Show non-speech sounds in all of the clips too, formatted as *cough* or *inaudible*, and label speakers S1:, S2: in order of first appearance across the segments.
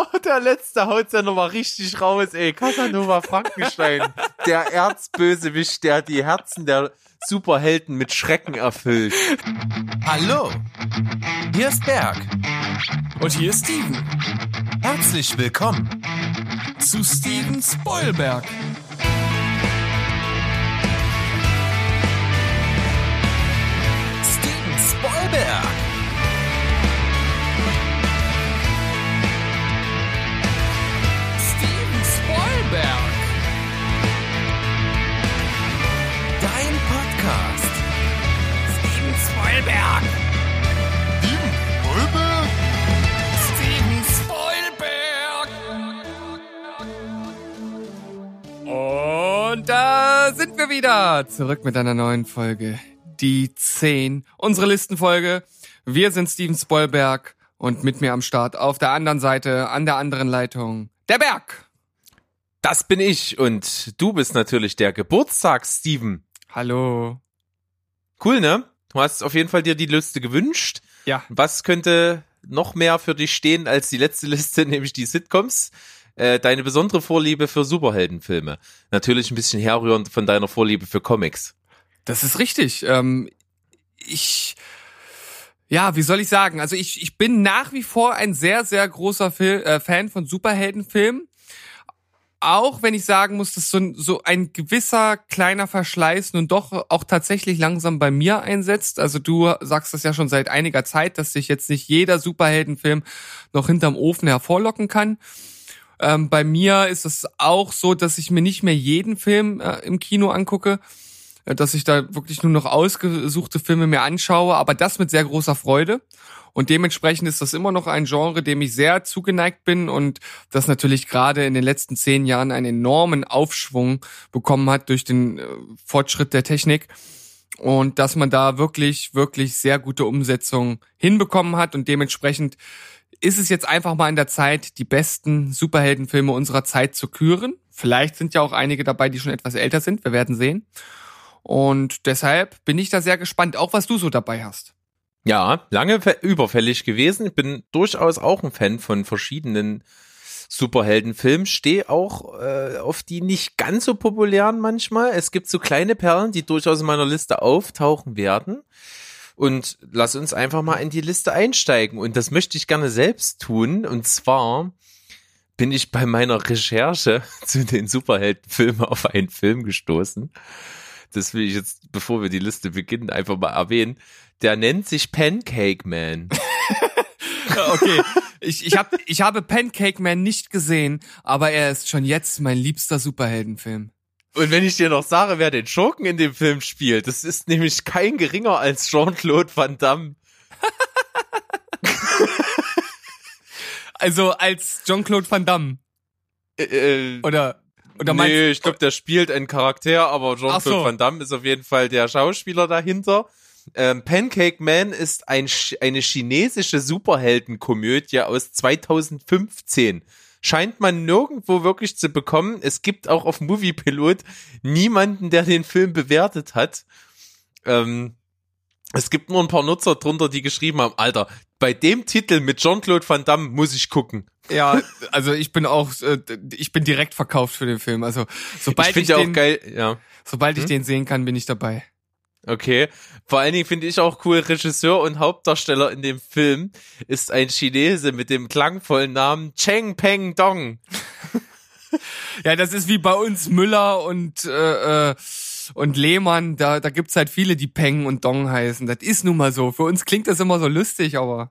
S1: Oh, der letzte haut ja nochmal richtig raus, ey. Casanova Frankenstein. Der Erzbösewicht, der die Herzen der Superhelden mit Schrecken erfüllt.
S2: Hallo, hier ist Berg.
S3: Und hier ist Steven.
S2: Herzlich willkommen
S3: zu Steven Spoilberg.
S2: Steven Spoilberg.
S3: Spoilberg. Steven Spoilberg.
S2: Steven Spoilberg.
S3: Und da sind wir wieder. Zurück mit einer neuen Folge. Die 10. Unsere Listenfolge. Wir sind Steven Spoilberg und mit mir am Start auf der anderen Seite, an der anderen Leitung, der Berg.
S1: Das bin ich und du bist natürlich der Geburtstags Steven.
S3: Hallo.
S1: Cool, ne? Du hast auf jeden Fall dir die Liste gewünscht.
S3: Ja.
S1: Was könnte noch mehr für dich stehen als die letzte Liste, *laughs* nämlich die Sitcoms? Äh, deine besondere Vorliebe für Superheldenfilme. Natürlich ein bisschen herrührend von deiner Vorliebe für Comics.
S3: Das ist richtig. Ähm, ich, ja, wie soll ich sagen? Also ich, ich bin nach wie vor ein sehr, sehr großer Fil äh, Fan von Superheldenfilmen. Auch wenn ich sagen muss, dass so ein, so ein gewisser kleiner Verschleiß nun doch auch tatsächlich langsam bei mir einsetzt. Also du sagst das ja schon seit einiger Zeit, dass sich jetzt nicht jeder Superheldenfilm noch hinterm Ofen hervorlocken kann. Ähm, bei mir ist es auch so, dass ich mir nicht mehr jeden Film äh, im Kino angucke, dass ich da wirklich nur noch ausgesuchte Filme mir anschaue, aber das mit sehr großer Freude. Und dementsprechend ist das immer noch ein Genre, dem ich sehr zugeneigt bin und das natürlich gerade in den letzten zehn Jahren einen enormen Aufschwung bekommen hat durch den äh, Fortschritt der Technik. Und dass man da wirklich, wirklich sehr gute Umsetzungen hinbekommen hat und dementsprechend ist es jetzt einfach mal in der Zeit, die besten Superheldenfilme unserer Zeit zu küren. Vielleicht sind ja auch einige dabei, die schon etwas älter sind. Wir werden sehen. Und deshalb bin ich da sehr gespannt, auch was du so dabei hast.
S1: Ja, lange überfällig gewesen. Ich bin durchaus auch ein Fan von verschiedenen Superheldenfilmen. Stehe auch äh, auf die nicht ganz so populären manchmal. Es gibt so kleine Perlen, die durchaus in meiner Liste auftauchen werden. Und lass uns einfach mal in die Liste einsteigen. Und das möchte ich gerne selbst tun. Und zwar bin ich bei meiner Recherche *laughs* zu den Superheldenfilmen auf einen Film gestoßen. Das will ich jetzt, bevor wir die Liste beginnen, einfach mal erwähnen. Der nennt sich Pancake Man. *laughs* *laughs*
S3: okay, ich, ich, hab, ich habe Pancake Man nicht gesehen, aber er ist schon jetzt mein liebster Superheldenfilm.
S1: Und wenn ich dir noch sage, wer den Schurken in dem Film spielt, das ist nämlich kein geringer als Jean-Claude Van Damme. *laughs*
S3: also als Jean-Claude Van Damme.
S1: Äh,
S3: oder oder
S1: nee, ich glaube, der spielt einen Charakter, aber Jean-Claude
S3: so.
S1: Van Damme ist auf jeden Fall der Schauspieler dahinter. Ähm, Pancake Man ist ein, eine chinesische Superheldenkomödie aus 2015. Scheint man nirgendwo wirklich zu bekommen. Es gibt auch auf Moviepilot niemanden, der den Film bewertet hat. Ähm, es gibt nur ein paar Nutzer drunter, die geschrieben haben, Alter, bei dem Titel mit Jean-Claude Van Damme muss ich gucken.
S3: Ja, also ich bin auch, äh, ich bin direkt verkauft für den Film. Also sobald
S1: ich,
S3: ich, den,
S1: geil, ja.
S3: sobald ich
S1: Hm?
S3: den sehen kann, bin ich dabei.
S1: Okay. Vor allen Dingen finde ich auch cool, Regisseur und Hauptdarsteller in dem Film ist ein Chinese mit dem klangvollen Namen Cheng Peng Dong. *laughs*
S3: Ja, das ist wie bei uns Müller und äh, äh, und Lehmann. Da da gibt's halt viele, die Peng und Dong heißen. Das ist nun mal so. Für uns klingt das immer so lustig, aber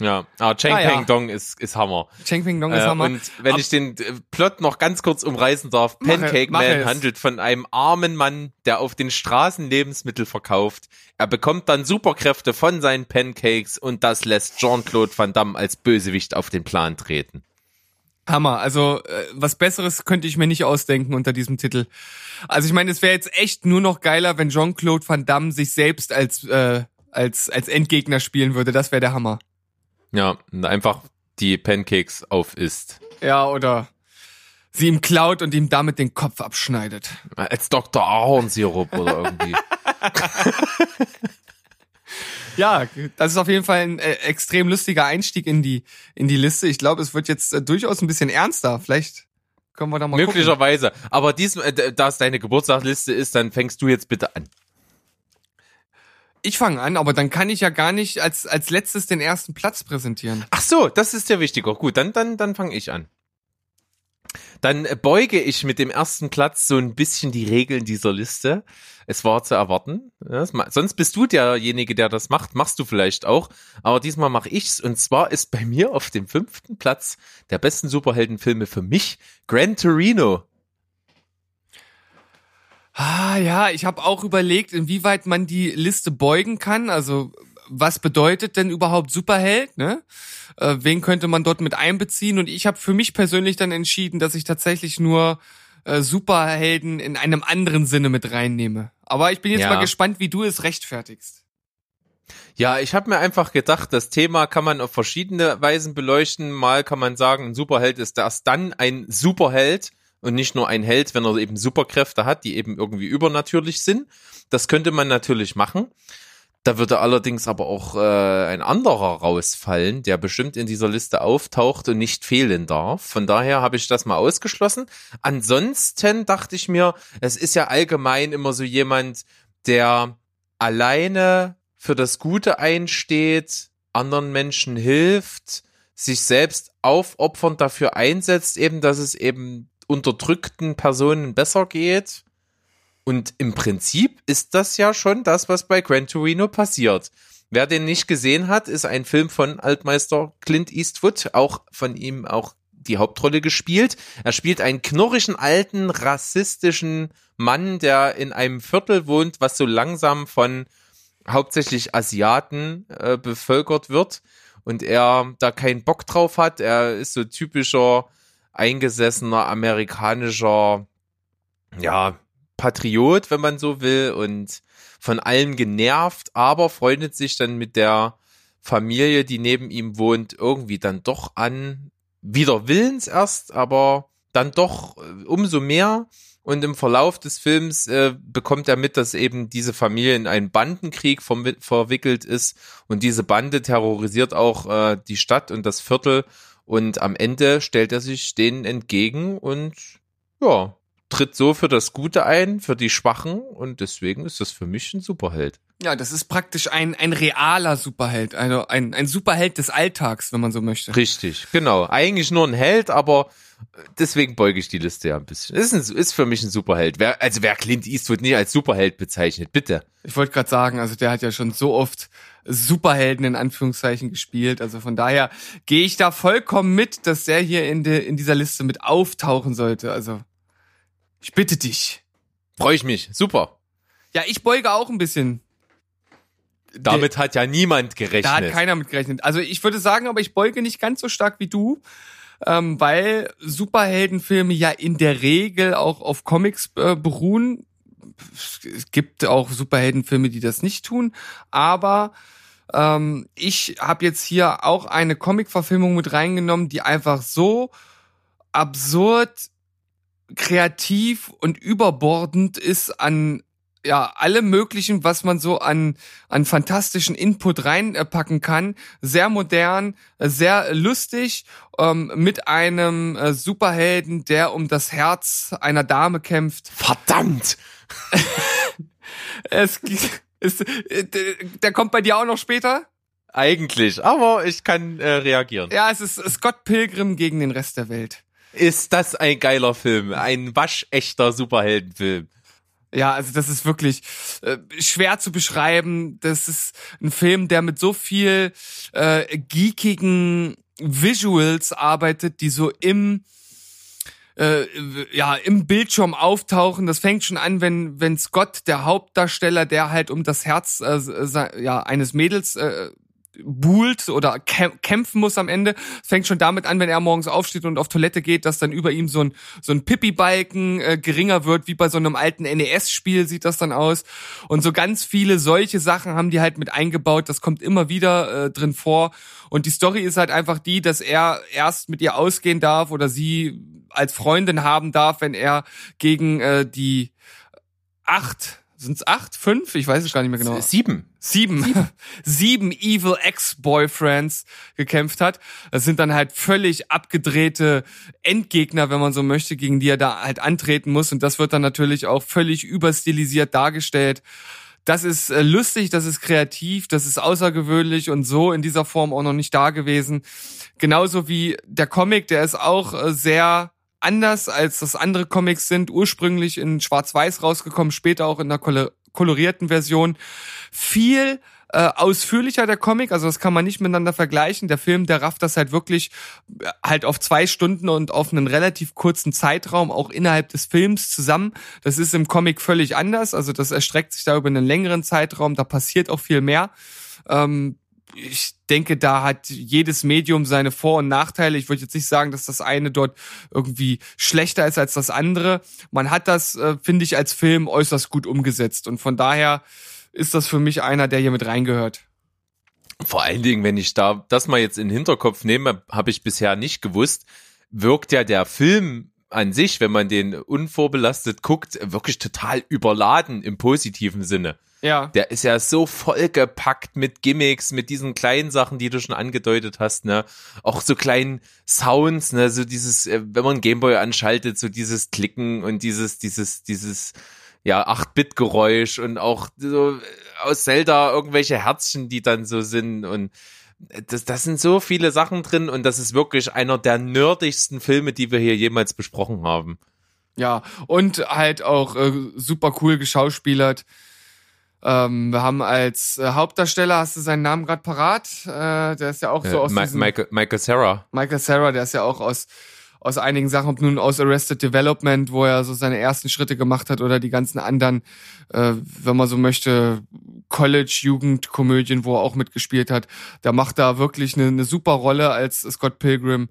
S1: Ja, aber Cheng
S3: Ah, ja.
S1: Peng Dong ist, ist Hammer.
S3: Cheng Peng Dong ist
S1: Äh,
S3: Hammer.
S1: und wenn
S3: Ab-
S1: ich den äh, Plot noch ganz kurz umreißen darf,
S3: Mach
S1: Pancake
S3: mach
S1: Man
S3: es.
S1: handelt von einem armen Mann, der auf den Straßen Lebensmittel verkauft. Er bekommt dann Superkräfte von seinen Pancakes und das lässt Jean-Claude Van Damme als Bösewicht auf den Plan treten.
S3: Hammer. Also äh, was Besseres könnte ich mir nicht ausdenken unter diesem Titel. Also ich meine, es wäre jetzt echt nur noch geiler, wenn Jean-Claude Van Damme sich selbst als äh, als als Endgegner spielen würde. Das wäre der Hammer.
S1: Ja, einfach die Pancakes aufisst.
S3: Ja, oder sie ihm klaut und ihm damit den Kopf abschneidet.
S1: Als Dr. Ahornsirup oder irgendwie. *laughs*
S3: Ja, das ist auf jeden Fall ein äh, extrem lustiger Einstieg in die in die Liste. Ich glaube, es wird jetzt äh, durchaus ein bisschen ernster. Vielleicht können wir da mal gucken.
S1: Möglicherweise. Aber diesmal, äh, da es deine Geburtstagsliste ist, dann fängst du jetzt bitte an.
S3: Ich fange an, aber dann kann ich ja gar nicht als als letztes den ersten Platz präsentieren.
S1: Ach so, das ist ja wichtiger. Gut, dann, dann, dann fange ich an. Dann beuge ich mit dem ersten Platz so ein bisschen die Regeln dieser Liste. Es war zu erwarten. Ja, sonst bist du derjenige, der das macht. Machst du vielleicht auch. Aber diesmal mache ich's. Und zwar ist bei mir auf dem fünften Platz der besten Superheldenfilme für mich Gran Torino.
S3: Ah ja, ich habe auch überlegt, inwieweit man die Liste beugen kann. Also was bedeutet denn überhaupt Superheld? Ne? Äh, wen könnte man dort mit einbeziehen? Und ich habe für mich persönlich dann entschieden, dass ich tatsächlich nur äh, Superhelden in einem anderen Sinne mit reinnehme. Aber ich bin jetzt
S1: Ja.
S3: mal gespannt, wie du es rechtfertigst.
S1: Ja, ich habe mir einfach gedacht, das Thema kann man auf verschiedene Weisen beleuchten. Mal kann man sagen, ein Superheld ist erst dann ein Superheld und nicht nur ein Held, wenn er eben Superkräfte hat, die eben irgendwie übernatürlich sind. Das könnte man natürlich machen. Da würde allerdings aber auch äh, ein anderer rausfallen, der bestimmt in dieser Liste auftaucht und nicht fehlen darf. Von daher habe ich das mal ausgeschlossen. Ansonsten dachte ich mir, es ist ja allgemein immer so jemand, der alleine für das Gute einsteht, anderen Menschen hilft, sich selbst aufopfernd dafür einsetzt, eben, dass es eben unterdrückten Personen besser geht. Und im Prinzip ist das ja schon das, was bei Gran Torino passiert. Wer den nicht gesehen hat, ist ein Film von Altmeister Clint Eastwood, auch von ihm auch die Hauptrolle gespielt. Er spielt einen knurrigen, alten, rassistischen Mann, der in einem Viertel wohnt, was so langsam von hauptsächlich Asiaten äh, bevölkert wird und er da keinen Bock drauf hat. Er ist so typischer eingesessener amerikanischer, ja, Patriot, wenn man so will, und von allem genervt, aber freundet sich dann mit der Familie, die neben ihm wohnt, irgendwie dann doch an. Wider Willens erst, aber dann doch äh, umso mehr. Und im Verlauf des Films äh, bekommt er mit, dass eben diese Familie in einen Bandenkrieg verwi- verwickelt ist. Und diese Bande terrorisiert auch äh, die Stadt und das Viertel. Und am Ende stellt er sich denen entgegen und ja, tritt so für das Gute ein, für die Schwachen. Und deswegen ist das für mich ein Superheld.
S3: Ja, das ist praktisch ein, ein realer Superheld, also ein, ein Superheld des Alltags, wenn man so möchte.
S1: Richtig, genau. Eigentlich nur ein Held, aber deswegen beuge ich die Liste ja ein bisschen. Ist, ein, ist für mich ein Superheld. Wer, also wer Clint Eastwood nie als Superheld bezeichnet, bitte.
S3: Ich wollte gerade sagen, also der hat ja schon so oft Superhelden in Anführungszeichen gespielt. Also von daher gehe ich da vollkommen mit, dass der hier in, de, in dieser Liste mit auftauchen sollte. Also ich bitte dich.
S1: Freue ich mich. Super.
S3: Ja, ich beuge auch ein bisschen.
S1: Damit hat ja niemand gerechnet.
S3: Da hat keiner mit gerechnet. Also ich würde sagen, aber ich beuge nicht ganz so stark wie du, ähm, weil Superheldenfilme ja in der Regel auch auf Comics äh, beruhen. Es gibt auch Superheldenfilme, die das nicht tun, aber ähm, ich habe jetzt hier auch eine Comic-Verfilmung mit reingenommen, die einfach so absurd, kreativ und überbordend ist an ja, alle möglichen, was man so an, an fantastischen Input reinpacken kann. Sehr modern, sehr lustig, ähm, mit einem äh, Superhelden, der um das Herz einer Dame kämpft.
S1: Verdammt! *laughs*
S3: Es ist, äh, der kommt bei dir auch noch später?
S1: Eigentlich, aber ich kann äh, reagieren.
S3: Ja, es ist Scott Pilgrim gegen den Rest der Welt.
S1: Ist das ein geiler Film? Ein waschechter Superheldenfilm.
S3: Ja, also das ist wirklich äh, schwer zu beschreiben. Das ist ein Film, der mit so viel äh, geekigen Visuals arbeitet, die so im äh, ja im Bildschirm auftauchen. Das fängt schon an, wenn wenn Scott, der Hauptdarsteller, der halt um das Herz äh, ja eines Mädels äh, buhlt oder käm- kämpfen muss am Ende. Fängt schon damit an, wenn er morgens aufsteht und auf Toilette geht, dass dann über ihm so ein so ein Pippi-Balken äh, geringer wird, wie bei so einem alten NES-Spiel sieht das dann aus. Und so ganz viele solche Sachen haben die halt mit eingebaut. Das kommt immer wieder äh, drin vor. Und die Story ist halt einfach die, dass er erst mit ihr ausgehen darf oder sie als Freundin haben darf, wenn er gegen äh, die acht Sind's acht, fünf? Ich weiß es gar nicht mehr genau.
S1: Sieben.
S3: Sieben. *laughs* Sieben Evil Ex-Boyfriends gekämpft hat. Das sind dann halt völlig abgedrehte Endgegner, wenn man so möchte, gegen die er da halt antreten muss. Und das wird dann natürlich auch völlig überstilisiert dargestellt. Das ist äh, lustig, das ist kreativ, das ist außergewöhnlich und so in dieser Form auch noch nicht da gewesen. Genauso wie der Comic, der ist auch äh, sehr anders als das andere Comics sind, ursprünglich in Schwarz-Weiß rausgekommen, später auch in einer kolorierten Version. Viel äh, ausführlicher der Comic, also das kann man nicht miteinander vergleichen. Der Film, der rafft das halt wirklich äh, halt auf zwei Stunden und auf einen relativ kurzen Zeitraum auch innerhalb des Films zusammen. Das ist im Comic völlig anders, also das erstreckt sich da über einen längeren Zeitraum, da passiert auch viel mehr. Ähm, ich denke, da hat jedes Medium seine Vor- und Nachteile. Ich würde jetzt nicht sagen, dass das eine dort irgendwie schlechter ist als das andere. Man hat das, äh, finde ich, als Film äußerst gut umgesetzt. Und von daher ist das für mich einer, der hier mit reingehört.
S1: Vor allen Dingen, wenn ich da das mal jetzt in den Hinterkopf nehme, habe ich bisher nicht gewusst, wirkt ja der Film an sich, wenn man den unvorbelastet guckt, wirklich total überladen im positiven Sinne.
S3: Ja.
S1: Der ist ja so vollgepackt mit Gimmicks, mit diesen kleinen Sachen, die du schon angedeutet hast, ne? Auch so kleinen Sounds, ne? So dieses, äh, wenn man Gameboy anschaltet, so dieses Klicken und dieses, dieses, dieses, ja, 8-Bit-Geräusch und auch so aus Zelda irgendwelche Herzchen, die dann so sind und das, das sind so viele Sachen drin und das ist wirklich einer der nerdigsten Filme, die wir hier jemals besprochen haben.
S3: Ja, und halt auch äh, super cool geschauspielert. Ähm, wir haben als äh, Hauptdarsteller, hast du seinen Namen gerade parat? Äh, der ist ja auch so
S1: äh,
S3: aus
S1: Ma
S3: diesem,
S1: Michael, Michael Sarah.
S3: Michael Sarah, der ist ja auch aus aus einigen Sachen, ob nun aus Arrested Development, wo er so seine ersten Schritte gemacht hat, oder die ganzen anderen, äh, wenn man so möchte, College-Jugendkomödien, wo er auch mitgespielt hat. Da macht er wirklich eine, eine super Rolle als Scott Pilgrim.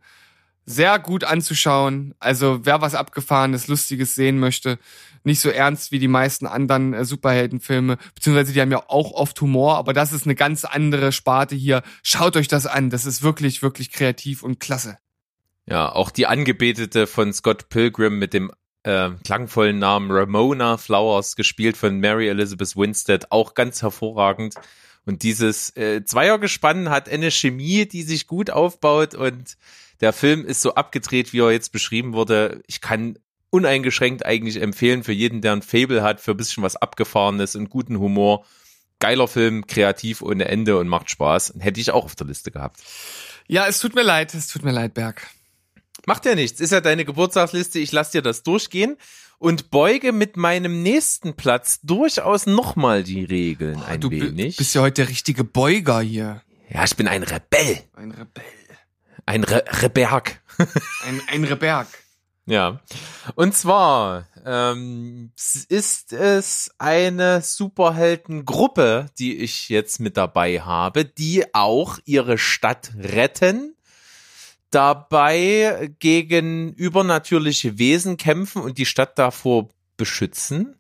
S3: Sehr gut anzuschauen. Also wer was Abgefahrenes, Lustiges sehen möchte, nicht so ernst wie die meisten anderen äh, Superheldenfilme, beziehungsweise die haben ja auch oft Humor, aber das ist eine ganz andere Sparte hier. Schaut euch das an. Das ist wirklich, wirklich kreativ und klasse.
S1: Ja, auch die Angebetete von Scott Pilgrim mit dem äh, klangvollen Namen Ramona Flowers, gespielt von Mary Elizabeth Winstead, auch ganz hervorragend. Und dieses äh, Zweiergespann hat eine Chemie, die sich gut aufbaut und der Film ist so abgedreht, wie er jetzt beschrieben wurde. Ich kann uneingeschränkt eigentlich empfehlen für jeden, der ein Fable hat, für ein bisschen was Abgefahrenes und guten Humor. Geiler Film, kreativ ohne Ende und macht Spaß. Hätte ich auch auf der Liste gehabt.
S3: Ja, es tut mir leid, es tut mir leid, Berg.
S1: Macht ja nichts, ist ja deine Geburtstagsliste, ich lass dir das durchgehen und beuge mit meinem nächsten Platz durchaus nochmal die Regeln ein
S3: du
S1: wenig.
S3: bist ja heute der richtige Beuger hier.
S1: Ja, ich bin ein Rebell.
S3: Ein Rebell.
S1: Ein Re Reberg.
S3: Ein, ein Reberg.
S1: Ja. Und zwar ähm, ist es eine Superheldengruppe, die ich jetzt mit dabei habe, die auch ihre Stadt retten dabei gegen übernatürliche Wesen kämpfen und die Stadt davor beschützen.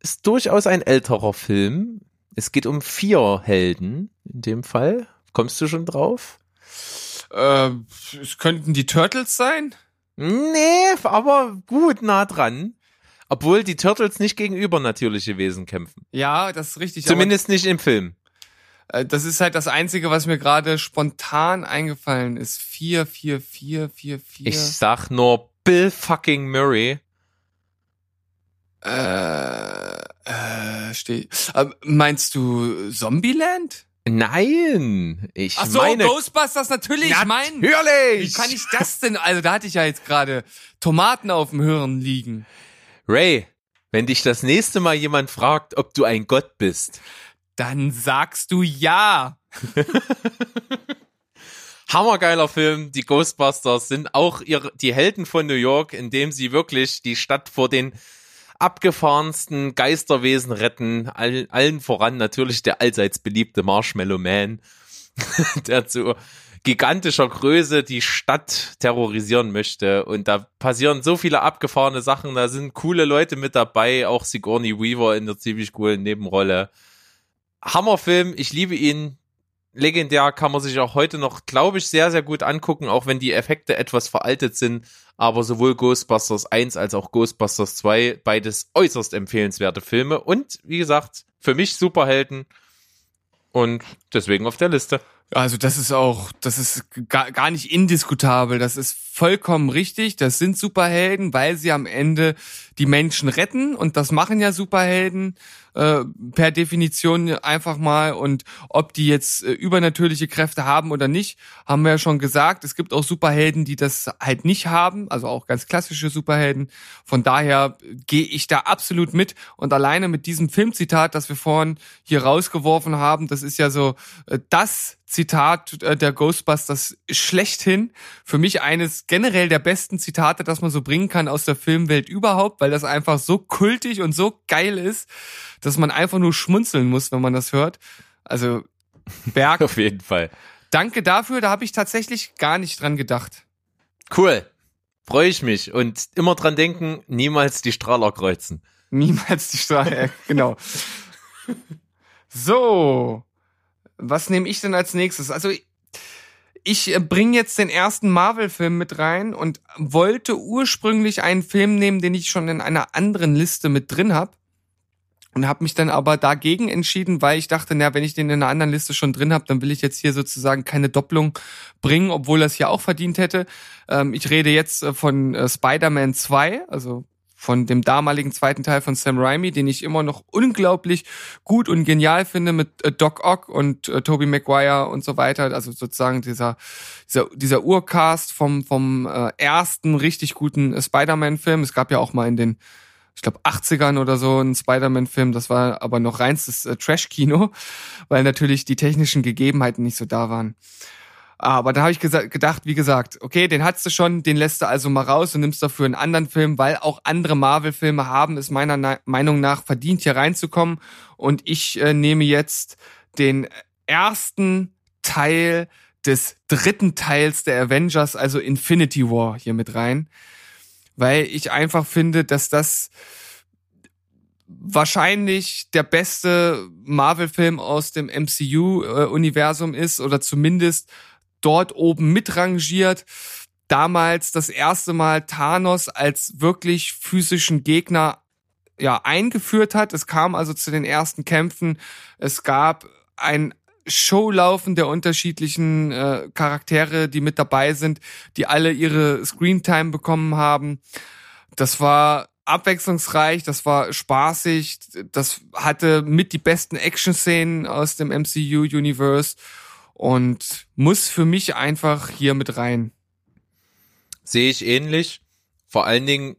S1: Ist durchaus ein älterer Film. Es geht um vier Helden in dem Fall. Kommst du schon drauf?
S3: Äh, es könnten die Turtles sein?
S1: Nee, aber gut nah dran. Obwohl die Turtles nicht gegen übernatürliche Wesen kämpfen.
S3: Ja, das ist richtig.
S1: Zumindest nicht im Film.
S3: Äh, das ist halt das Einzige, was mir gerade spontan eingefallen ist. Vier, vier, vier, vier, vier.
S1: Ich sag nur Bill fucking Murray.
S3: Äh, äh, steh. Äh, meinst du Zombieland?
S1: Nein, ich
S3: Ach so,
S1: meine
S3: Ghostbusters natürlich. Ich mein,
S1: natürlich.
S3: wie kann ich das denn? Also da hatte ich ja jetzt gerade Tomaten auf dem Hirn liegen.
S1: Ray, wenn dich das nächste Mal jemand fragt, ob du ein Gott bist,
S3: Dann sagst du ja. *laughs* *laughs*
S1: hammergeiler Film. Die Ghostbusters sind auch ihre, die Helden von New York, indem sie wirklich die Stadt vor den abgefahrensten Geisterwesen retten. All, allen voran natürlich der allseits beliebte Marshmallow Man, *laughs* der zu gigantischer Größe die Stadt terrorisieren möchte. Und da passieren so viele abgefahrene Sachen. Da sind coole Leute mit dabei. Auch Sigourney Weaver in der ziemlich coolen Nebenrolle. Hammerfilm. Ich liebe ihn. legendär, kann man sich auch heute noch, glaube ich, sehr, sehr gut angucken, auch wenn die Effekte etwas veraltet sind. Aber sowohl Ghostbusters 1 als auch Ghostbusters 2, beides äußerst empfehlenswerte Filme. Und wie gesagt, für mich Superhelden. Und deswegen auf der Liste.
S3: Also das ist auch, das ist gar, gar nicht indiskutabel. Das ist vollkommen richtig. Das sind Superhelden, weil sie am Ende die Menschen retten und das machen ja Superhelden äh, per Definition einfach mal. Und ob die jetzt äh, übernatürliche Kräfte haben oder nicht, haben wir ja schon gesagt. Es gibt auch Superhelden, die das halt nicht haben, also auch ganz klassische Superhelden. Von daher gehe ich da absolut mit. Und alleine mit diesem Filmzitat, das wir vorhin hier rausgeworfen haben, das ist ja so äh, das Zitat äh, der Ghostbusters schlechthin. Für mich eines generell der besten Zitate, das man so bringen kann aus der Filmwelt überhaupt, weil das einfach so kultig und so geil ist, dass man einfach nur schmunzeln muss, wenn man das hört. Also Berg. *laughs*
S1: Auf jeden Fall.
S3: Danke dafür, da habe ich tatsächlich gar nicht dran gedacht.
S1: Cool. Freue ich mich. Und immer dran denken, niemals die Strahler kreuzen.
S3: Niemals die Straße, *laughs* genau. So, was nehme ich denn als nächstes? Also ich bringe jetzt den ersten Marvel-Film mit rein und wollte ursprünglich einen Film nehmen, den ich schon in einer anderen Liste mit drin habe. Und habe mich dann aber dagegen entschieden, weil ich dachte, na, wenn ich den in einer anderen Liste schon drin habe, dann will ich jetzt hier sozusagen keine Doppelung bringen, obwohl das hier auch verdient hätte. Ähm, ich rede jetzt äh, von äh, Spider-Man 2, also von dem damaligen zweiten Teil von Sam Raimi, den ich immer noch unglaublich gut und genial finde mit äh, Doc Ock und äh, Tobey Maguire und so weiter. Also sozusagen dieser dieser, dieser Urcast vom vom äh, ersten richtig guten äh, Spider-Man-Film. Es gab ja auch mal in den ich glaube 80ern oder so einen Spider-Man-Film, das war aber noch reinstes äh, Trash-Kino, weil natürlich die technischen Gegebenheiten nicht so da waren. Aber da habe ich gedacht, wie gesagt, okay, den hattest du schon, den lässt du also mal raus und nimmst dafür einen anderen Film, weil auch andere Marvel-Filme haben es meiner Na Meinung nach verdient, hier reinzukommen. Und ich äh, nehme jetzt den ersten Teil des dritten Teils der Avengers, also Infinity War, hier mit rein. Weil ich einfach finde, dass das wahrscheinlich der beste Marvel-Film aus dem MCU-Universum äh, ist oder zumindest dort oben mitrangiert. Damals das erste Mal Thanos als wirklich physischen Gegner ja eingeführt hat. Es kam also zu den ersten Kämpfen. Es gab ein Showlaufen der unterschiedlichen äh, Charaktere, die mit dabei sind, die alle ihre Screentime bekommen haben. Das war abwechslungsreich, das war spaßig, das hatte mit die besten Action-Szenen aus dem MCU-Universe und muss für mich einfach hier mit rein.
S1: Sehe ich ähnlich. Vor allen Dingen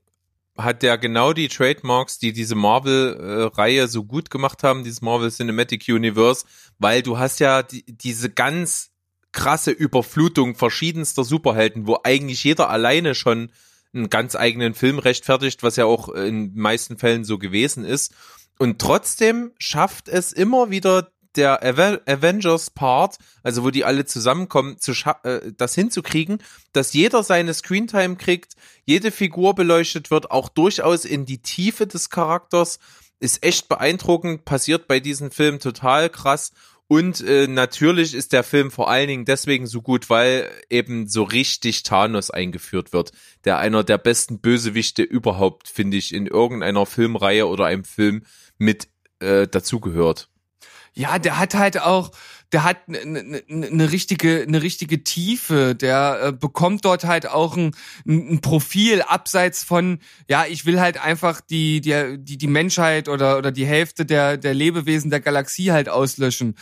S1: hat der genau die Trademarks, die diese Marvel-Reihe so gut gemacht haben, dieses Marvel Cinematic Universe, weil du hast ja die, diese ganz krasse Überflutung verschiedenster Superhelden, wo eigentlich jeder alleine schon einen ganz eigenen Film rechtfertigt, was ja auch in meisten Fällen so gewesen ist. Und trotzdem schafft es immer wieder der Avengers Part, also wo die alle zusammenkommen, zu äh, das hinzukriegen, dass jeder seine Screentime kriegt, jede Figur beleuchtet wird, auch durchaus in die Tiefe des Charakters, ist echt beeindruckend, passiert bei diesem Film total krass. Und äh, natürlich ist der Film vor allen Dingen deswegen so gut, weil eben so richtig Thanos eingeführt wird, der einer der besten Bösewichte überhaupt, finde ich, in irgendeiner Filmreihe oder einem Film mit äh, dazugehört.
S3: Ja, der hat halt auch, der hat eine ne, richtige, eine richtige Tiefe. Der äh, bekommt dort halt auch ein, ein Profil abseits von, ja, ich will halt einfach die, die, die, die Menschheit oder, oder die Hälfte der, der Lebewesen der Galaxie halt auslöschen.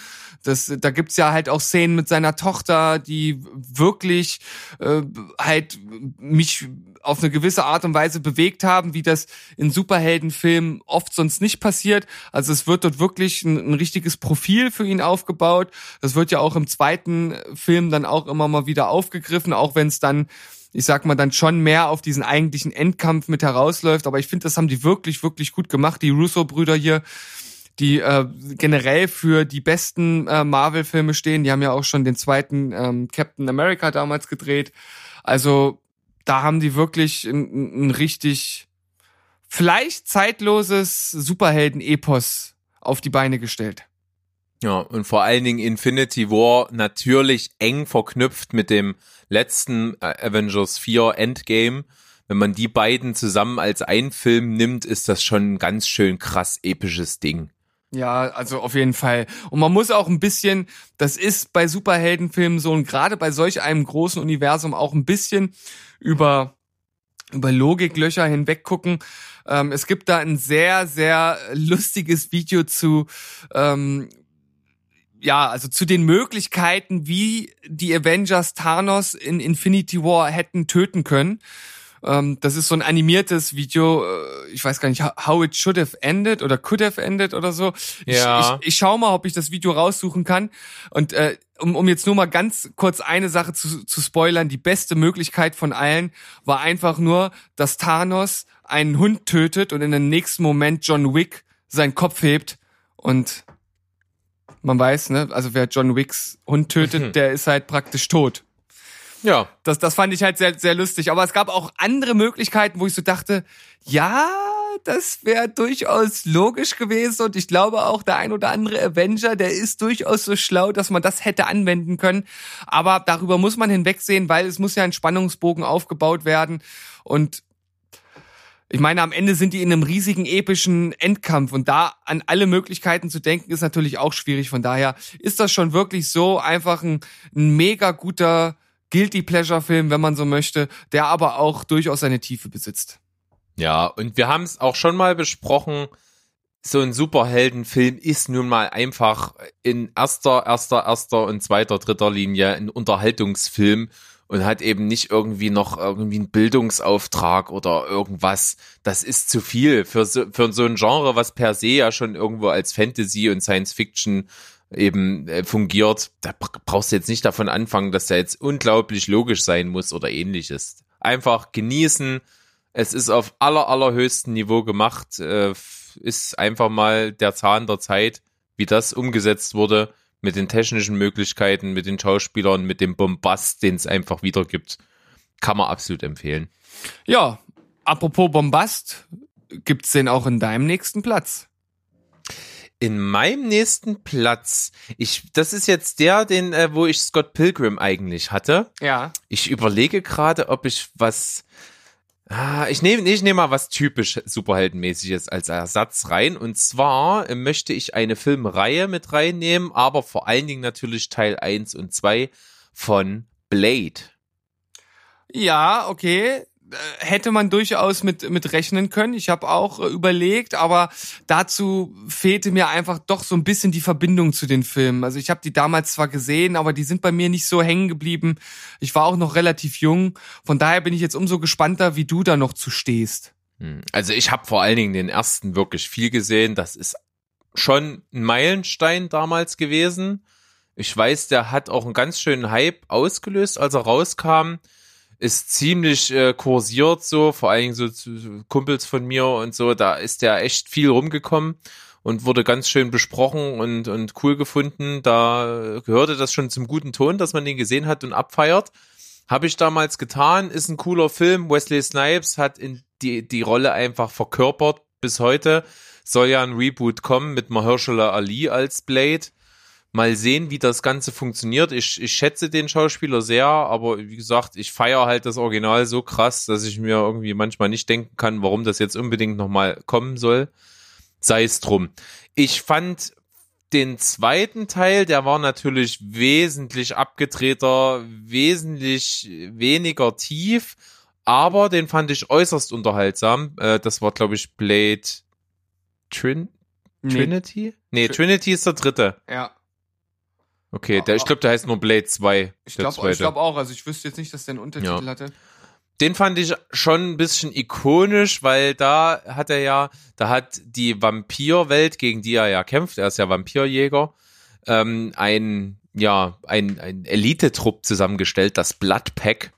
S3: Das, da gibt's ja halt auch Szenen mit seiner Tochter, die wirklich äh, halt mich auf eine gewisse Art und Weise bewegt haben, wie das in Superheldenfilmen oft sonst nicht passiert. Also es wird dort wirklich ein, ein richtiges Profil für ihn aufgebaut. Das wird ja auch im zweiten Film dann auch immer mal wieder aufgegriffen, auch wenn es dann ich sag mal, dann schon mehr auf diesen eigentlichen Endkampf mit herausläuft. Aber ich finde, das haben die wirklich, wirklich gut gemacht. Die Russo-Brüder hier, die äh, generell für die besten äh, Marvel-Filme stehen. Die haben ja auch schon den zweiten ähm, Captain America damals gedreht. Also da haben die wirklich ein, ein richtig vielleicht zeitloses Superhelden-Epos auf die Beine gestellt.
S1: Ja, und vor allen Dingen Infinity War natürlich eng verknüpft mit dem letzten äh, Avengers 4 Endgame. Wenn man die beiden zusammen als ein Film nimmt, ist das schon ein ganz schön krass episches Ding.
S3: Ja, also auf jeden Fall. Und man muss auch ein bisschen, das ist bei Superheldenfilmen so und gerade bei solch einem großen Universum auch ein bisschen über über Logiklöcher hinweg gucken. Ähm, es gibt da ein sehr, sehr lustiges Video zu, ähm, ja, also zu den Möglichkeiten, wie die Avengers Thanos in Infinity War hätten töten können. Ähm, das ist so ein animiertes Video, äh, ich weiß gar nicht, how it should have ended oder could have ended oder so.
S1: Ja.
S3: Ich, ich, ich schau mal, ob ich das Video raussuchen kann. Und äh, um, um jetzt nur mal ganz kurz eine Sache zu, zu spoilern, die beste Möglichkeit von allen war einfach nur, dass Thanos einen Hund tötet und in dem nächsten Moment John Wick seinen Kopf hebt und man weiß, ne, also wer John Wicks Hund tötet, der ist halt praktisch tot.
S1: Ja.
S3: Das, das fand ich halt sehr, sehr lustig. Aber es gab auch andere Möglichkeiten, wo ich so dachte, ja, das wäre durchaus logisch gewesen. Und ich glaube auch, der ein oder andere Avenger, der ist durchaus so schlau, dass man das hätte anwenden können. Aber darüber muss man hinwegsehen, weil es muss ja ein Spannungsbogen aufgebaut werden. Und ich meine, am Ende sind die in einem riesigen epischen Endkampf und da an alle Möglichkeiten zu denken, ist natürlich auch schwierig. Von daher ist das schon wirklich so einfach ein, ein mega guter Guilty Pleasure Film, wenn man so möchte, der aber auch durchaus seine Tiefe besitzt.
S1: Ja, und wir haben es auch schon mal besprochen. So ein Superheldenfilm ist nun mal einfach in erster, erster, erster und zweiter, dritter Linie ein Unterhaltungsfilm und hat eben nicht irgendwie noch irgendwie einen Bildungsauftrag oder irgendwas. Das ist zu viel für so, für so ein Genre, was per se ja schon irgendwo als Fantasy und Science Fiction eben äh, fungiert. Da brauchst du jetzt nicht davon anfangen, dass der jetzt unglaublich logisch sein muss oder ähnliches. Einfach genießen. Es ist auf aller, allerhöchstem Niveau gemacht. Äh, ist einfach mal der Zahn der Zeit, wie das umgesetzt wurde mit den technischen Möglichkeiten, mit den Schauspielern, mit dem Bombast, den es einfach wieder gibt. Kann man absolut empfehlen.
S3: Ja, apropos Bombast, gibt's den auch in deinem nächsten Platz?
S1: In meinem nächsten Platz, ich, das ist jetzt der, den, äh, wo ich Scott Pilgrim eigentlich hatte.
S3: Ja.
S1: Ich überlege gerade, ob ich was, ah, ich nehme, ich nehme mal was typisch Superheldenmäßiges als Ersatz rein. Und zwar äh, möchte ich eine Filmreihe mit reinnehmen, aber vor allen Dingen natürlich Teil 1 und 2 von Blade.
S3: Ja, okay. Hätte man durchaus mit, mit rechnen können. Ich habe auch äh, überlegt, aber dazu fehlte mir einfach doch so ein bisschen die Verbindung zu den Filmen. Also ich habe die damals zwar gesehen, aber die sind bei mir nicht so hängen geblieben. Ich war auch noch relativ jung. Von daher bin ich jetzt umso gespannter, wie du da noch zu stehst.
S1: Hm, Also ich habe vor allen Dingen den ersten wirklich viel gesehen. Das ist schon ein Meilenstein damals gewesen. Ich weiß, der hat auch einen ganz schönen Hype ausgelöst, als er rauskam. Ist ziemlich äh, kursiert so, vor allen Dingen so zu Kumpels von mir und so. Da ist der echt viel rumgekommen und wurde ganz schön besprochen und, und cool gefunden. Da gehörte das schon zum guten Ton, dass man den gesehen hat und abfeiert. Habe ich damals getan, ist ein cooler Film. Wesley Snipes hat in die, die Rolle einfach verkörpert bis heute. Soll ja ein Reboot kommen mit Mahershala Ali als Blade. Mal sehen, wie das Ganze funktioniert. Ich, ich schätze den Schauspieler sehr, aber wie gesagt, ich feiere halt das Original so krass, dass ich mir irgendwie manchmal nicht denken kann, warum das jetzt unbedingt nochmal kommen soll. Sei es drum. Ich fand den zweiten Teil, der war natürlich wesentlich abgedrehter, wesentlich weniger tief, aber den fand ich äußerst unterhaltsam. Äh, das war, glaube ich, Blade Trin Trinity? Nee,
S3: Tr-
S1: Trinity ist der dritte.
S3: Ja.
S1: Okay, der, ich glaube, der heißt nur Blade 2.
S3: Ich glaube glaub auch. Also ich wüsste jetzt nicht, dass der einen Untertitel
S1: Ja.
S3: hatte.
S1: Den fand ich schon ein bisschen ikonisch, weil da hat er ja, da hat die Vampirwelt, gegen die er ja kämpft, er ist ja Vampirjäger, ähm, ein, ja, ein, ein Elitetrupp zusammengestellt, das Blood Pack,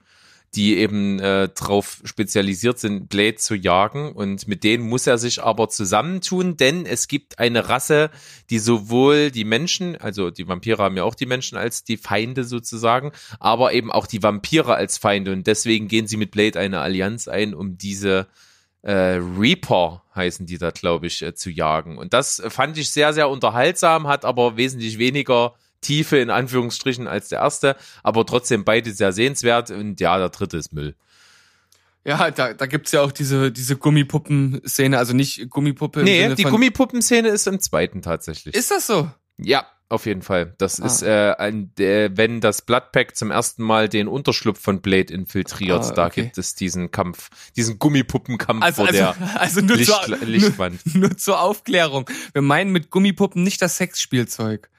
S1: die eben äh, drauf spezialisiert sind, Blade zu jagen. Und mit denen muss er sich aber zusammentun, denn es gibt eine Rasse, die sowohl die Menschen, also die Vampire haben ja auch die Menschen als die Feinde sozusagen, aber eben auch die Vampire als Feinde. Und deswegen gehen sie mit Blade eine Allianz ein, um diese äh, Reaper heißen die da, glaube ich, äh, zu jagen. Und das fand ich sehr, sehr unterhaltsam, hat aber wesentlich weniger Tiefe in Anführungsstrichen als der erste, aber trotzdem beide sehr sehenswert und ja, der dritte ist Müll.
S3: Ja, da, da gibt's ja auch diese, diese Gummipuppen-Szene, also nicht Gummipuppe
S1: Nee, die Gummipuppen-Szene ist im zweiten tatsächlich.
S3: Ist das so?
S1: ja, auf jeden Fall. Das
S3: Ah.
S1: ist, äh, ein, äh, wenn das Bloodpack zum ersten Mal den Unterschlupf von Blade infiltriert,
S3: Ah,
S1: da
S3: okay.
S1: gibt es diesen Kampf, diesen Gummipuppenkampf
S3: Also,
S1: vor
S3: also,
S1: der *laughs*
S3: also nur,
S1: Licht,
S3: zur,
S1: Lichtwand. *laughs*
S3: Nur, nur zur Aufklärung. Wir meinen mit Gummipuppen nicht das Sexspielzeug.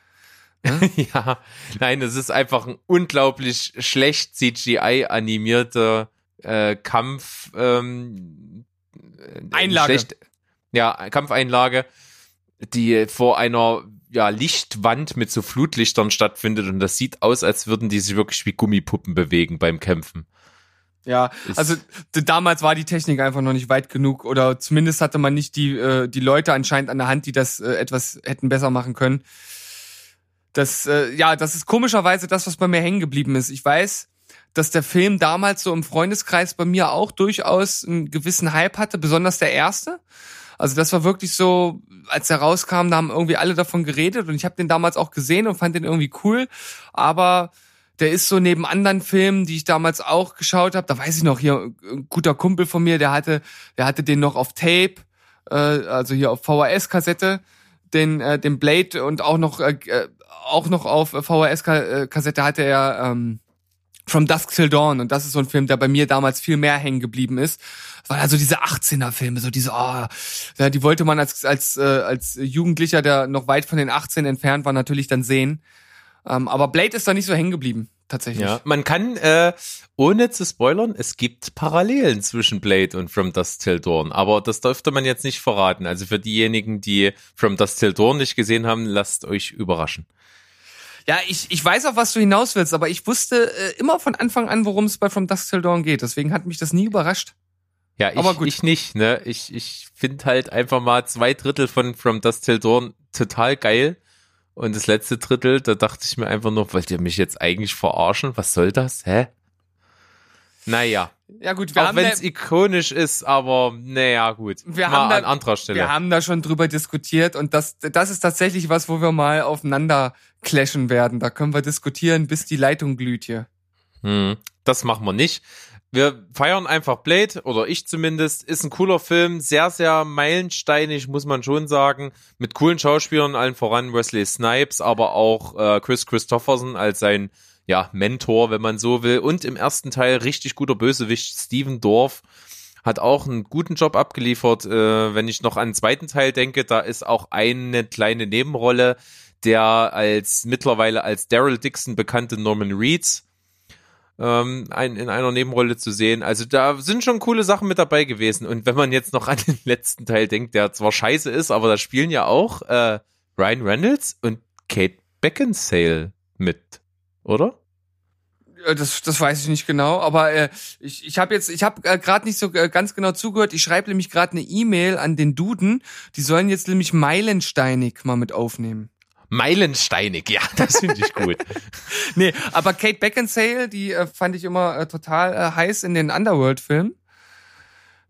S3: *laughs*
S1: Ja, nein, es ist einfach ein unglaublich schlecht CGI animierter äh, Kampf. Ähm, äh,
S3: Einlage.
S1: Schlecht, ja, Kampfeinlage, die vor einer ja, Lichtwand mit so Flutlichtern stattfindet und das sieht aus, als würden die sich wirklich wie Gummipuppen bewegen beim Kämpfen.
S3: Ja,
S1: Ist-
S3: also damals war die Technik einfach noch nicht weit genug oder zumindest hatte man nicht die äh, die Leute anscheinend an der Hand, die das äh, etwas hätten besser machen können. Das äh, ja, das ist komischerweise das, was bei mir hängen geblieben ist. Ich weiß, dass der Film damals so im Freundeskreis bei mir auch durchaus einen gewissen Hype hatte, besonders der erste. Also das war wirklich so, als er rauskam, da haben irgendwie alle davon geredet und ich habe den damals auch gesehen und fand den irgendwie cool, aber der ist so neben anderen Filmen, die ich damals auch geschaut habe, da weiß ich noch hier ein guter Kumpel von mir, der hatte der hatte den noch auf Tape, äh, also hier auf VHS Kassette, den äh, den Blade und auch noch äh, äh, auch noch auf VHS Kassette hatte er ähm, From Dusk Till Dawn und das ist so ein Film, der bei mir damals viel mehr hängen geblieben ist. Das waren also diese 18er Filme, so diese oh, ja, die wollte man als als äh, als Jugendlicher, der noch weit von den 18 entfernt war, natürlich dann sehen. Ähm, aber Blade ist da nicht so hängen geblieben, tatsächlich.
S1: Ja, man kann, äh, ohne zu spoilern, es gibt Parallelen zwischen Blade und From Dusk Till Dawn, aber das dürfte man jetzt nicht verraten. Also für diejenigen, die From Dusk Till Dawn nicht gesehen haben, lasst euch überraschen.
S3: Ja, ich, ich weiß auf was du hinaus willst, aber ich wusste äh, immer von Anfang an, worum es bei From Dusk Till Dawn geht. Deswegen hat mich das nie überrascht.
S1: Ja, ich,
S3: Aber gut.
S1: ich nicht, ne? Ich, ich finde halt einfach mal zwei Drittel von From Dusk Till Dawn total geil. Und das letzte Drittel, da dachte ich mir einfach nur, wollt ihr mich jetzt eigentlich verarschen? Was soll das? Hä? Naja,
S3: Ja gut, wir
S1: auch wenn es ikonisch ist, aber naja, gut.
S3: Wir
S1: mal
S3: haben da-
S1: an anderer Stelle.
S3: wir haben da schon drüber diskutiert und das, das ist tatsächlich was, wo wir mal aufeinander clashen werden. Da können wir diskutieren, bis die Leitung glüht hier.
S1: Hm, das machen wir nicht. Wir feiern einfach Blade, oder ich zumindest. Ist ein cooler Film, sehr, sehr meilensteinig, muss man schon sagen. Mit coolen Schauspielern, allen voran Wesley Snipes, aber auch äh, Chris Christopherson als sein ja, Mentor, wenn man so will. Und im ersten Teil richtig guter Bösewicht Steven Dorff hat auch einen guten Job abgeliefert. Äh, wenn ich noch an den zweiten Teil denke, da ist auch eine kleine Nebenrolle der als mittlerweile als Daryl Dixon bekannte Norman Reedus ähm, ein, in einer Nebenrolle zu sehen. Also da sind schon coole Sachen mit dabei gewesen. Und wenn man jetzt noch an den *laughs* letzten Teil denkt, der zwar scheiße ist, aber da spielen ja auch äh, Ryan Reynolds und Kate Beckinsale mit, oder?
S3: Äh, Das, das weiß ich nicht genau, aber äh, ich, ich habe jetzt, ich habe äh, gerade nicht so äh, ganz genau zugehört. Ich schreibe nämlich gerade eine E-Mail an den Duden. Die sollen jetzt nämlich Meilensteinig mal mit aufnehmen.
S1: Meilensteinig, ja, das finde ich gut. *laughs*
S3: Nee, aber Kate Beckinsale, die äh, fand ich immer äh, total äh, heiß in den Underworld-Filmen.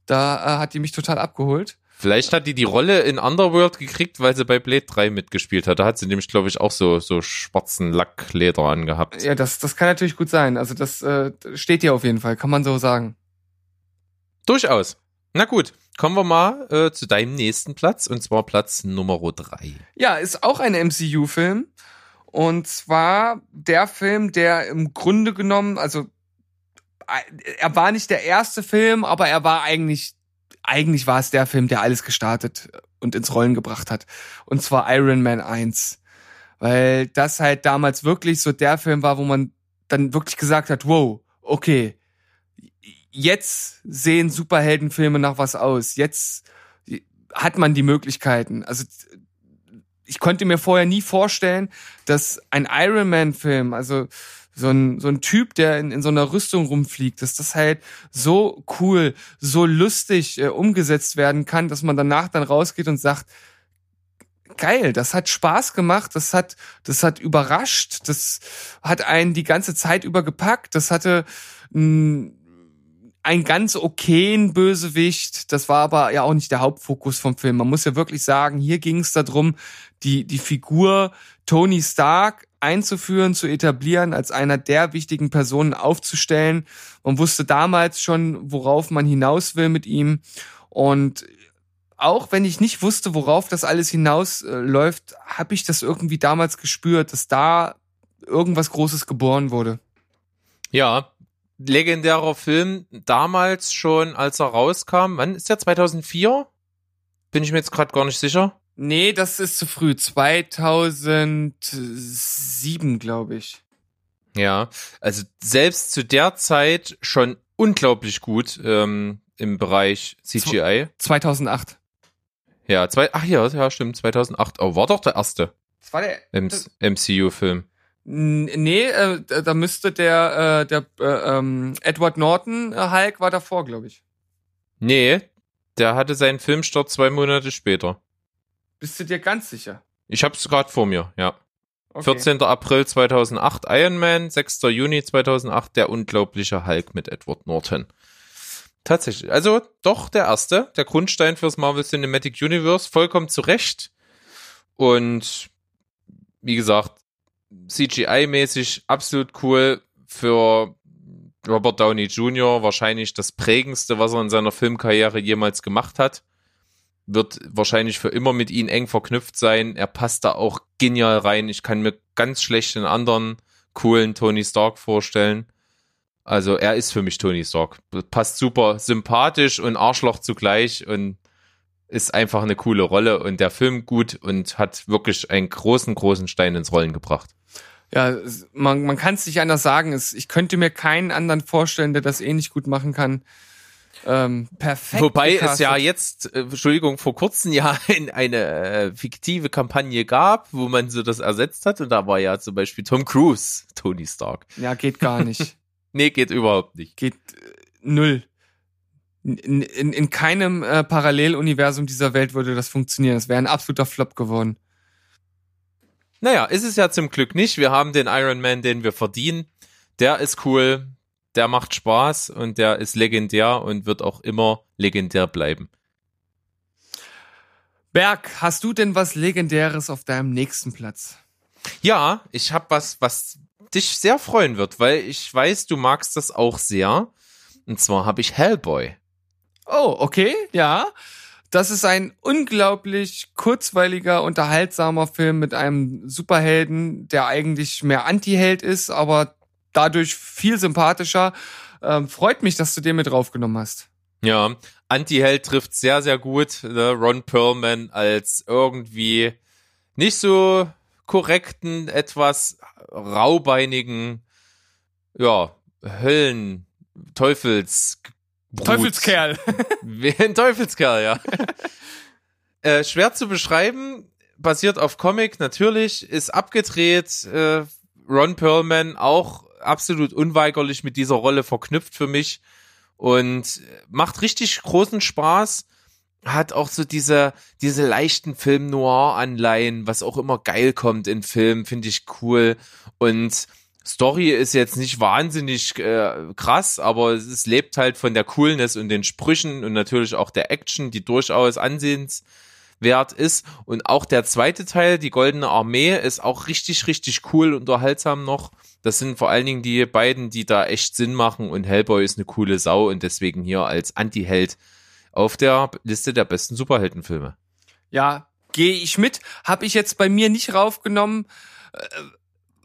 S3: Da äh, hat die mich total abgeholt.
S1: Vielleicht hat die die Rolle in Underworld gekriegt, weil sie bei Blade 3 mitgespielt hat. Da hat sie nämlich, glaube ich, auch so, so schwarzen Lackleder angehabt.
S3: Ja, das, das kann natürlich gut sein. Also das äh, steht hier auf jeden Fall, kann man so sagen.
S1: Durchaus. Na gut, kommen wir mal äh, zu deinem nächsten Platz, und zwar Platz Nummer 3.
S3: Ja, ist auch ein MCU-Film. Und zwar der Film, der im Grunde genommen, also äh, er war nicht der erste Film, aber er war eigentlich, eigentlich war es der Film, der alles gestartet und ins Rollen gebracht hat. Und zwar Iron Man 1. Weil das halt damals wirklich so der Film war, wo man dann wirklich gesagt hat, wow, okay, jetzt sehen Superheldenfilme nach was aus. Jetzt hat man die Möglichkeiten. Also ich konnte mir vorher nie vorstellen, dass ein Iron Man Film, also so ein, so ein Typ, der in, in so einer Rüstung rumfliegt, dass das halt so cool, so lustig äh, umgesetzt werden kann, dass man danach dann rausgeht und sagt, geil, das hat Spaß gemacht, das hat, das hat überrascht, das hat einen die ganze Zeit über gepackt, das hatte mh, einen ganz okayen Bösewicht. Das war aber ja auch nicht der Hauptfokus vom Film. Man muss ja wirklich sagen, hier ging es darum, die, die Figur Tony Stark einzuführen, zu etablieren, als einer der wichtigen Personen aufzustellen. Man wusste damals schon, worauf man hinaus will mit ihm. Und auch wenn ich nicht wusste, worauf das alles hinausläuft, äh, habe ich das irgendwie damals gespürt, dass da irgendwas Großes geboren wurde.
S1: Ja, legendärer Film damals schon, als er rauskam. Wann ist der? 2004? Bin ich mir jetzt gerade gar nicht sicher.
S3: Nee, das ist zu früh. 2007, glaube ich.
S1: Ja, also selbst zu der Zeit schon unglaublich gut ähm, im Bereich CGI.
S3: 2008.
S1: Ja, zwei, ach ja, ja, stimmt, 2008. Oh, war doch der erste
S3: Das war der.
S1: MCU-Film.
S3: Nee, äh, da müsste der, äh, der äh, ähm, Edward Norton äh, Hulk war davor, glaube ich.
S1: Nee, der hatte seinen Filmstart zwei Monate später.
S3: Bist du dir ganz sicher?
S1: Ich hab's gerade vor mir, ja.
S3: Okay.
S1: 14. April 2008 Iron Man, 6. Juni 2008 der unglaubliche Hulk mit Edward Norton. Tatsächlich, also doch der erste, der Grundstein fürs Marvel Cinematic Universe, vollkommen zurecht. Und wie gesagt, CGI-mäßig absolut cool für Robert Downey Jr. wahrscheinlich das prägendste, was er in seiner Filmkarriere jemals gemacht hat. Wird wahrscheinlich für immer mit ihm eng verknüpft sein. Er passt da auch genial rein. Ich kann mir ganz schlecht einen anderen coolen Tony Stark vorstellen. Also er ist für mich Tony Stark. Passt super sympathisch und Arschloch zugleich und ist einfach eine coole Rolle und der Film gut und hat wirklich einen großen, großen Stein ins Rollen gebracht.
S3: Ja, es- man, man kann es nicht anders sagen. Es, ich könnte mir keinen anderen vorstellen, der das ähnlich gut machen kann. Ähm, perfekt.
S1: Wobei es
S3: gecastet.
S1: ja jetzt, äh, Entschuldigung, vor kurzem ja *laughs* in eine äh, fiktive Kampagne gab, wo man so das ersetzt hat und da war ja zum Beispiel Tom Cruise, Tony Stark.
S3: Ja, geht gar nicht. *laughs*
S1: Nee, geht überhaupt nicht.
S3: geht äh, null. In, in, in keinem äh, Paralleluniversum dieser Welt würde das funktionieren. Das wäre ein absoluter Flop geworden.
S1: Naja, ist es ja zum Glück nicht. Wir haben den Iron Man, den wir verdienen. Der ist cool, der macht Spaß und der ist legendär und wird auch immer legendär bleiben.
S3: Berg, hast du denn was Legendäres auf deinem nächsten Platz?
S1: Ja, ich habe was, was dich sehr freuen wird, weil ich weiß, du magst das auch sehr. Und zwar habe ich Hellboy.
S3: Oh, okay, ja. Das ist ein unglaublich kurzweiliger, unterhaltsamer Film mit einem Superhelden, der eigentlich mehr Anti-Held ist, aber dadurch viel sympathischer. Ähm, freut mich, dass du den mit draufgenommen hast.
S1: Ja, Anti-Held trifft sehr, sehr gut. Ne? Ron Perlman als irgendwie nicht so korrekten, etwas raubeinigen, ja, Höllen, Teufels, Brut.
S3: Teufelskerl.
S1: Wie ein Teufelskerl, ja. *laughs* äh, schwer zu beschreiben, basiert auf Comic, natürlich, ist abgedreht. Äh, Ron Perlman auch absolut unweigerlich mit dieser Rolle verknüpft für mich und macht richtig großen Spaß. Hat auch so diese, diese leichten Film-Noir-Anleihen, was auch immer geil kommt in Filmen, finde ich cool. Und Story ist jetzt nicht wahnsinnig äh, krass, aber es lebt halt von der Coolness und den Sprüchen und natürlich auch der Action, die durchaus ansehenswert ist. Und auch der zweite Teil, die Goldene Armee, ist auch richtig, richtig cool, unterhaltsam noch. Das sind vor allen Dingen die beiden, die da echt Sinn machen und Hellboy ist eine coole Sau und deswegen hier als Anti-Held auf der Liste der besten Superheldenfilme.
S3: Ja, gehe ich mit. Habe ich jetzt bei mir nicht raufgenommen.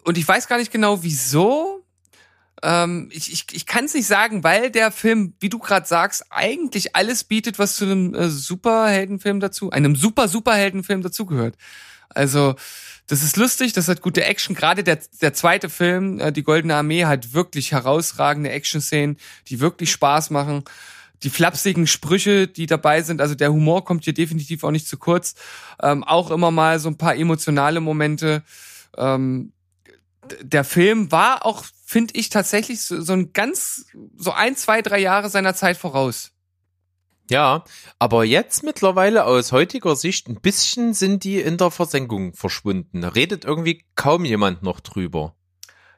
S3: Und ich weiß gar nicht genau, wieso. Ähm, ich ich, ich kann es nicht sagen, weil der Film, wie du gerade sagst, eigentlich alles bietet, was zu einem äh, Superheldenfilm dazu, einem super Superheldenfilm dazugehört. Also das ist lustig, das hat gute Action. Gerade der, der zweite Film, äh, die Goldene Armee, hat wirklich herausragende Action-Szenen, die wirklich Spaß machen. Die flapsigen Sprüche, die dabei sind, also der Humor kommt hier definitiv auch nicht zu kurz. Ähm, auch immer mal so ein paar emotionale Momente. Ähm, der Film war auch, finde ich, tatsächlich so, so ein ganz, so ein, zwei, drei Jahre seiner Zeit voraus.
S1: Ja, aber jetzt mittlerweile aus heutiger Sicht ein bisschen sind die in der Versenkung verschwunden. Da redet irgendwie kaum jemand noch drüber.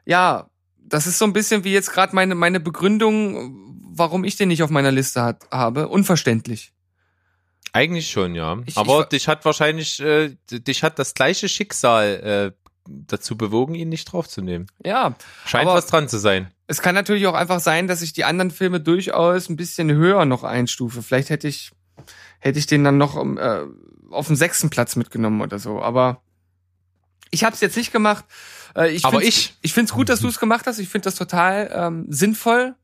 S3: Ja, das ist so ein bisschen wie jetzt gerade meine, meine Begründung, warum ich den nicht auf meiner Liste hat, habe. Unverständlich.
S1: Eigentlich schon, ja.
S3: Ich-
S1: Aber
S3: ich-
S1: dich hat wahrscheinlich, äh, dich hat das gleiche Schicksal äh, dazu bewogen, ihn nicht draufzunehmen.
S3: Ja,
S1: Scheint was dran zu sein.
S3: es kann natürlich auch einfach sein, dass ich die anderen Filme durchaus ein bisschen höher noch einstufe. Vielleicht hätte ich, hätte ich den dann noch äh, auf den sechsten Platz mitgenommen oder so. Aber ich habe es jetzt nicht gemacht. Äh, ich
S1: Aber
S3: find's-
S1: ich.
S3: Ich finde es gut, dass du es gemacht hast. Ich finde das total ähm, sinnvoll.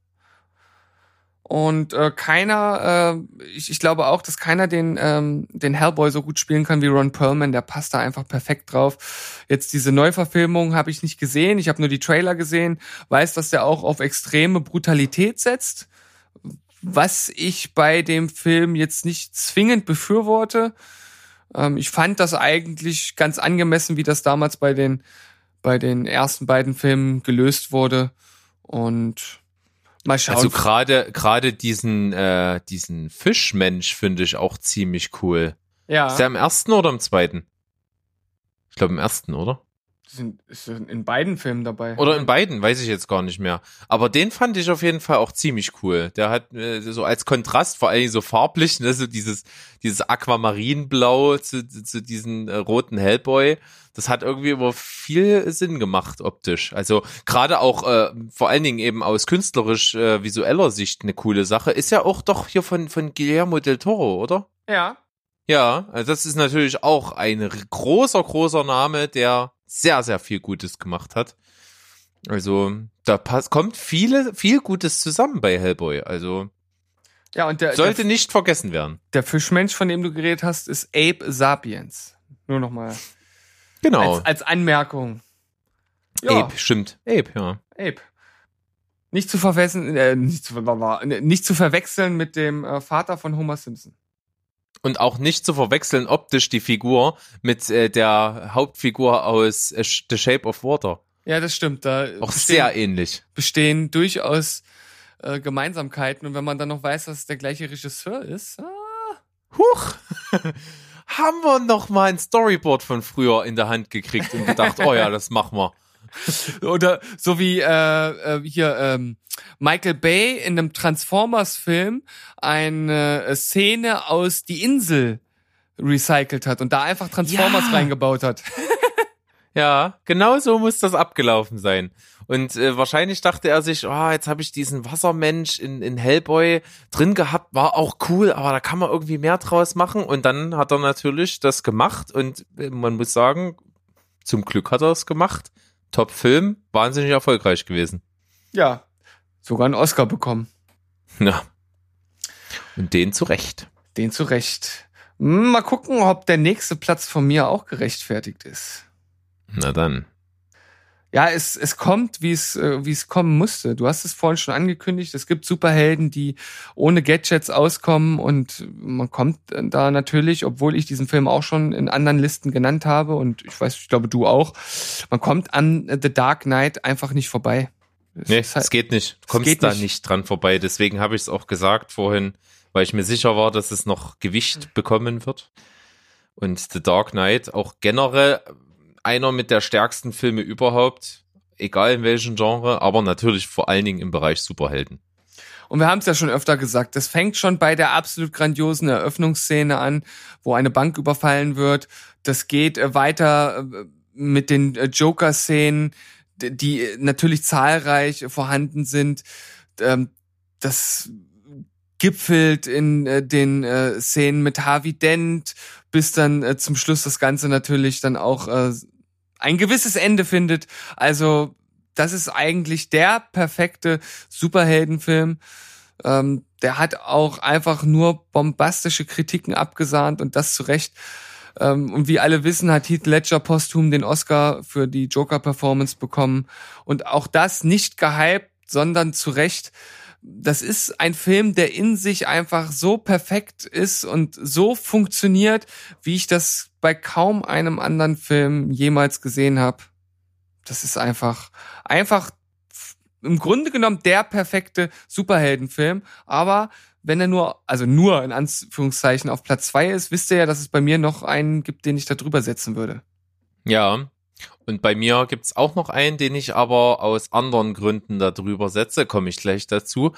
S3: Und äh, keiner, äh, ich, ich glaube auch, dass keiner den, ähm, den Hellboy so gut spielen kann wie Ron Perlman. Der passt da einfach perfekt drauf. Jetzt diese Neuverfilmung habe ich nicht gesehen. Ich habe nur die Trailer gesehen. Weiß, dass der auch auf extreme Brutalität setzt. Was ich bei dem Film jetzt nicht zwingend befürworte. Ähm, ich fand das eigentlich ganz angemessen, wie das damals bei den bei den ersten beiden Filmen gelöst wurde. Und mal schauen.
S1: Also gerade gerade diesen äh, diesen Fischmensch finde ich auch ziemlich cool.
S3: ja,
S1: Ist der im ersten oder im zweiten? Ich glaube im ersten, oder?
S3: Sind, ist in beiden Filmen dabei.
S1: Oder in beiden, weiß ich jetzt gar nicht mehr. Aber den fand ich auf jeden Fall auch ziemlich cool. Der hat äh, so als Kontrast, vor allem so farblich, ne, so dieses, dieses Aquamarinblau zu, zu, zu diesen äh, roten Hellboy. Das hat irgendwie immer viel Sinn gemacht optisch. Also gerade auch äh, vor allen Dingen eben aus künstlerisch äh, visueller Sicht eine coole Sache. Ist ja auch doch hier von von Guillermo del Toro, oder?
S3: ja.
S1: Ja, also das ist natürlich auch ein großer, großer Name, der sehr, sehr viel Gutes gemacht hat. Also da pass kommt viele, viel Gutes zusammen bei Hellboy. Also
S3: Ja, und der,
S1: sollte
S3: der,
S1: nicht vergessen werden.
S3: der Fischmensch, von dem du geredet hast, ist Abe Sapiens. Nur nochmal
S1: Genau.
S3: als, als Anmerkung. Ja,
S1: Ape, stimmt. Ape, ja.
S3: Ape. Nicht zu verwechseln, äh, nicht, zu, *laughs* nicht zu verwechseln mit dem äh, Vater von Homer Simpson.
S1: Und auch nicht zu verwechseln optisch die Figur mit äh, der Hauptfigur aus äh, The Shape of Water.
S3: Ja, das stimmt. Da
S1: Auch
S3: bestehen,
S1: sehr ähnlich.
S3: bestehen durchaus äh, Gemeinsamkeiten. Und wenn man dann noch weiß, dass es der gleiche Regisseur ist, ah,
S1: Huch! *laughs* Haben wir noch mal ein Storyboard von früher in der Hand gekriegt und gedacht, oh ja, das machen wir. *laughs*
S3: Oder so wie äh, äh, hier ähm, Michael Bay in einem Transformers-Film eine äh, Szene aus Die Insel recycelt hat und da einfach Transformers
S1: Ja.
S3: reingebaut hat. *laughs*
S1: Ja, genau so muss das abgelaufen sein. Und äh, wahrscheinlich dachte er sich, oh, jetzt habe ich diesen Wassermensch in, in Hellboy drin gehabt, war auch cool, aber da kann man irgendwie mehr draus machen. Und dann hat er natürlich das gemacht und äh, man muss sagen, zum Glück hat er es gemacht. Top-Film, wahnsinnig erfolgreich gewesen.
S3: Ja, sogar einen Oscar bekommen.
S1: Ja. Und den zu Recht.
S3: Den zu Recht. Mal gucken, ob der nächste Platz von mir auch gerechtfertigt ist.
S1: Na dann.
S3: Ja, es, es kommt, wie es, äh, wie es kommen musste. Du hast es vorhin schon angekündigt. Es gibt Superhelden, die ohne Gadgets auskommen und man kommt da natürlich, obwohl ich diesen Film auch schon in anderen Listen genannt habe und ich weiß, ich glaube du auch, man kommt an The Dark Knight einfach nicht vorbei. Es
S1: Nee,
S3: halt-
S1: es geht nicht. Du kommst da
S3: nicht.
S1: nicht. dran vorbei. Deswegen habe ich es auch gesagt vorhin, weil ich mir sicher war, dass es noch Gewicht bekommen wird. Und The Dark Knight auch generell einer mit der stärksten Filme überhaupt, egal in welchem Genre, aber natürlich vor allen Dingen im Bereich Superhelden.
S3: Und wir haben es ja schon öfter gesagt, das fängt schon bei der absolut grandiosen Eröffnungsszene an, wo eine Bank überfallen wird. Das geht äh, weiter äh, mit den äh, Joker-Szenen, die natürlich zahlreich vorhanden sind. Ähm, Das gipfelt in den Szenen mit Harvey Dent, bis dann zum Schluss das Ganze natürlich dann auch ein gewisses Ende findet. Also das ist eigentlich der perfekte Superheldenfilm. Ähm, der hat auch einfach nur bombastische Kritiken abgesahnt und das zu Recht. Ähm, und wie alle wissen, hat Heath Ledger posthum den Oscar für die Joker-Performance bekommen. Und auch das nicht gehypt, sondern zu Recht. Das ist ein Film, der in sich einfach so perfekt ist und so funktioniert, wie ich das bei kaum einem anderen Film jemals gesehen habe. Das ist einfach, einfach im Grunde genommen der perfekte Superheldenfilm. Aber wenn er nur, also nur in Anführungszeichen auf Platz zwei ist, wisst ihr ja, dass es bei mir noch einen gibt, den ich da drüber setzen würde.
S1: Ja. Und bei mir gibt's auch noch einen, den ich aber aus anderen Gründen da drüber setze, komme ich gleich dazu.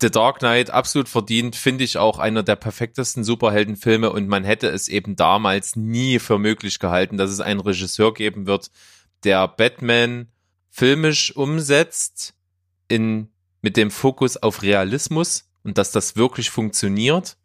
S1: The Dark Knight absolut verdient, finde ich auch einer der perfektesten Superheldenfilme und man hätte es eben damals nie für möglich gehalten, dass es einen Regisseur geben wird, der Batman filmisch umsetzt in, mit dem Fokus auf Realismus und dass das wirklich funktioniert.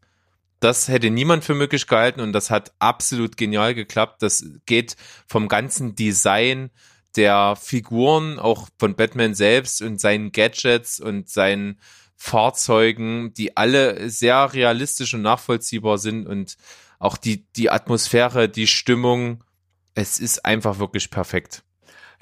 S1: Das hätte niemand für möglich gehalten und das hat absolut genial geklappt. Das geht vom ganzen Design der Figuren, auch von Batman selbst und seinen Gadgets und seinen Fahrzeugen, die alle sehr realistisch und nachvollziehbar sind und auch die, die Atmosphäre, die Stimmung, es ist einfach wirklich perfekt.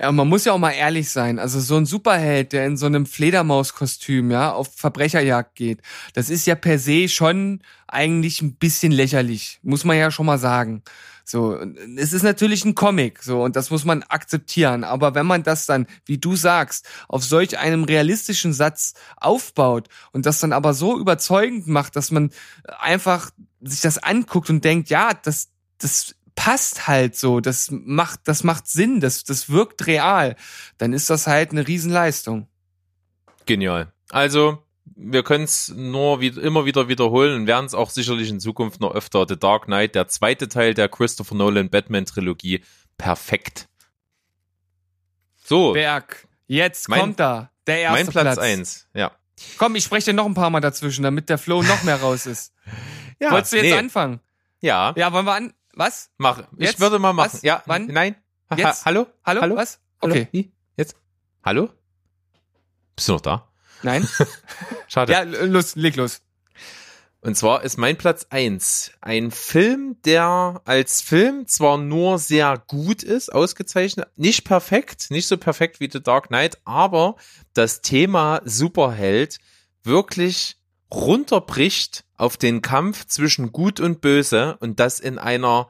S3: Ja, man muss ja auch mal ehrlich sein. Also so ein Superheld, der in so einem Fledermauskostüm, ja, auf Verbrecherjagd geht, das ist ja per se schon eigentlich ein bisschen lächerlich. Muss man ja schon mal sagen. So, es ist natürlich ein Comic, so, und das muss man akzeptieren. Aber wenn man das dann, wie du sagst, auf solch einem realistischen Satz aufbaut und das dann aber so überzeugend macht, dass man einfach sich das anguckt und denkt, ja, das, das passt halt so, das macht, das macht Sinn, das, das wirkt real, dann ist das halt eine Riesenleistung.
S1: Genial. Also, wir können es nur wieder, immer wieder wiederholen und werden es auch sicherlich in Zukunft noch öfter. The Dark Knight, der zweite Teil der Christopher Nolan Batman Trilogie, perfekt. So.
S3: Berg, jetzt mein, kommt da der erste
S1: Mein Platz eins, ja.
S3: Komm, ich spreche dir noch ein paar Mal dazwischen, damit der Flow noch mehr raus ist. *laughs* ja, Wolltest du jetzt nee. anfangen?
S1: Ja.
S3: Ja, wollen wir an? Was?
S1: Mach. Jetzt? Ich würde mal machen.
S3: Was?
S1: Ja.
S3: Wann?
S1: Nein.
S3: Jetzt?
S1: Hallo?
S3: Hallo?
S1: Hallo?
S3: Was? Okay.
S1: Hallo? Jetzt? Hallo? Bist du noch da?
S3: Nein. *laughs*
S1: Schade.
S3: Ja, los, leg los.
S1: Und zwar ist mein Platz eins ein Film, der als Film zwar nur sehr gut ist, ausgezeichnet, nicht perfekt, nicht so perfekt wie The Dark Knight, aber das Thema Superheld wirklich runterbricht auf den Kampf zwischen Gut und Böse und das in einer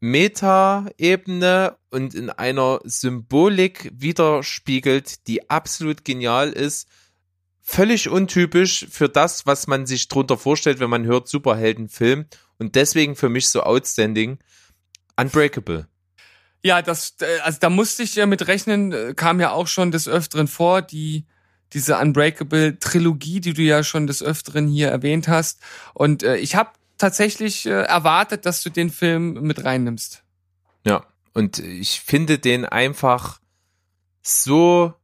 S1: Meta-Ebene und in einer Symbolik widerspiegelt, die absolut genial ist. Völlig untypisch für das, was man sich drunter vorstellt, wenn man hört Superheldenfilm und deswegen für mich so outstanding. Unbreakable.
S3: Ja, das, äh, also da musste ich ja mit rechnen, äh, kam ja auch schon des Öfteren vor, die diese Unbreakable-Trilogie, die du ja schon des Öfteren hier erwähnt hast. Und äh, ich habe tatsächlich äh, erwartet, dass du den Film mit reinnimmst.
S1: Ja, und ich finde den einfach so,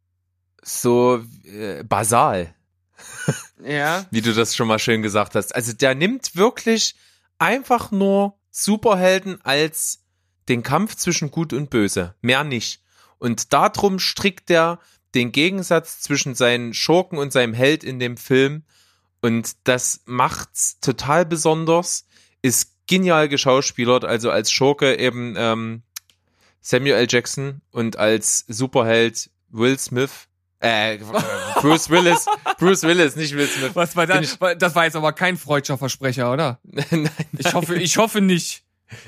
S1: so äh, basal. *laughs*
S3: ja.
S1: Wie du das schon mal schön gesagt hast. Also der nimmt wirklich einfach nur Superhelden als den Kampf zwischen Gut und Böse. Mehr nicht. Und darum strickt er den Gegensatz zwischen seinen Schurken und seinem Held in dem Film. Und das macht's total besonders, ist genial geschauspielert, also als Schurke eben ähm, Samuel L. Jackson und als Superheld Will Smith. Äh, *laughs* Bruce Willis, Bruce Willis, nicht Will Smith.
S3: Was war das? Das war jetzt aber kein freudscher Versprecher, oder? *laughs*
S1: nein,
S3: Ich hoffe, ich hoffe nicht.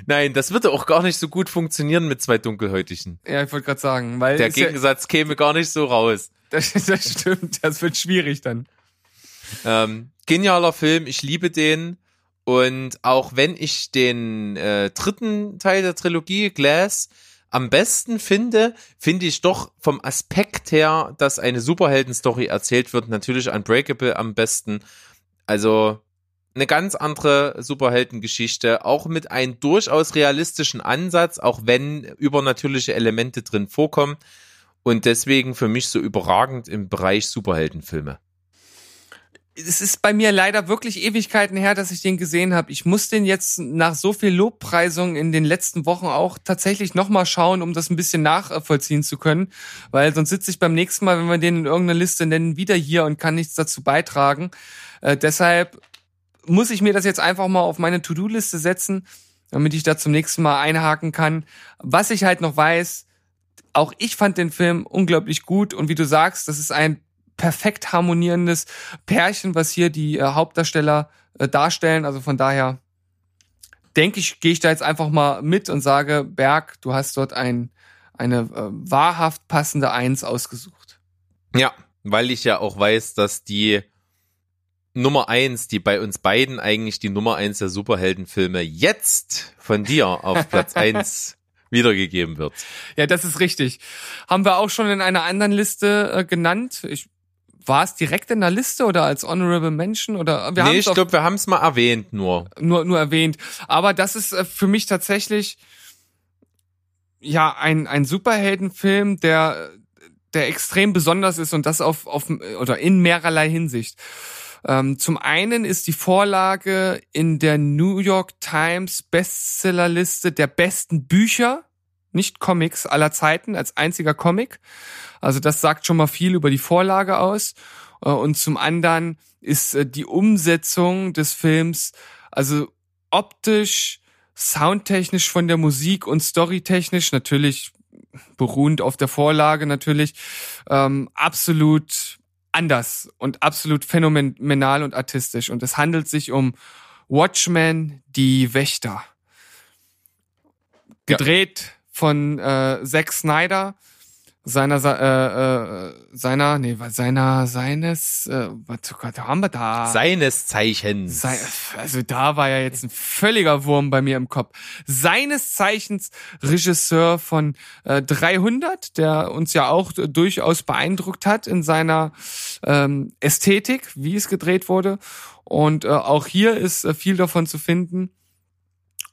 S1: Nein, das würde auch gar nicht so gut funktionieren mit zwei Dunkelhäutigen.
S3: Ja, ich wollte gerade sagen, weil
S1: der Gegensatz ja, käme gar nicht so raus.
S3: Das, *laughs* das stimmt, das wird schwierig dann.
S1: Ähm, genialer Film, ich liebe den. Und auch wenn ich den äh, dritten Teil der Trilogie, Glass, am besten finde, finde ich doch vom Aspekt her, dass eine Superhelden-Story erzählt wird, natürlich Unbreakable am besten. Also eine ganz andere Superheldengeschichte, auch mit einem durchaus realistischen Ansatz, auch wenn übernatürliche Elemente drin vorkommen. Und deswegen für mich so überragend im Bereich Superheldenfilme.
S3: Es ist bei mir leider wirklich Ewigkeiten her, dass ich den gesehen habe. Ich muss den jetzt nach so viel Lobpreisung in den letzten Wochen auch tatsächlich nochmal schauen, um das ein bisschen nachvollziehen zu können. Weil sonst sitze ich beim nächsten Mal, wenn wir den in irgendeiner Liste nennen, wieder hier und kann nichts dazu beitragen. Äh, deshalb muss ich mir das jetzt einfach mal auf meine To-Do-Liste setzen, damit ich da zum nächsten Mal einhaken kann. Was ich halt noch weiß, auch ich fand den Film unglaublich gut und wie du sagst, das ist ein perfekt harmonierendes Pärchen, was hier die äh, Hauptdarsteller äh, darstellen. Also von daher denke ich, gehe ich da jetzt einfach mal mit und sage, Berg, du hast dort ein, eine äh, wahrhaft passende Eins ausgesucht.
S1: Ja, weil ich ja auch weiß, dass die Nummer eins, die bei uns beiden eigentlich die Nummer eins der Superheldenfilme jetzt von dir auf Platz *laughs* eins wiedergegeben wird.
S3: Ja, das ist richtig. Haben wir auch schon in einer anderen Liste äh, genannt. Ich war es direkt in der Liste oder als Honorable Mention oder wir
S1: nee, ich glaube, wir haben es mal erwähnt nur.
S3: nur nur erwähnt. Aber das ist äh, für mich tatsächlich ja ein ein Superheldenfilm, der der extrem besonders ist und das auf auf oder in mehrerlei Hinsicht. Ähm, zum einen ist die Vorlage in der New York Times Bestsellerliste der besten Bücher, nicht Comics aller Zeiten, als einziger Comic. Also das sagt schon mal viel über die Vorlage aus. Äh, und zum anderen ist äh, die Umsetzung des Films, also optisch, soundtechnisch von der Musik und storytechnisch natürlich beruhend auf der Vorlage natürlich ähm, absolut anders und absolut phänomenal und artistisch. Und es handelt sich um Watchmen, die Wächter. Gedreht ja. von äh, Zack Snyder seiner äh, äh, seiner nee seiner seines äh, was Gott, haben wir da?
S1: Seines Zeichens.
S3: Sei, also da war ja jetzt ein völliger Wurm bei mir im Kopf. Seines Zeichens Regisseur von äh, 300 der uns ja auch durchaus beeindruckt hat in seiner ähm, Ästhetik wie es gedreht wurde. Und äh, auch hier ist äh, viel davon zu finden.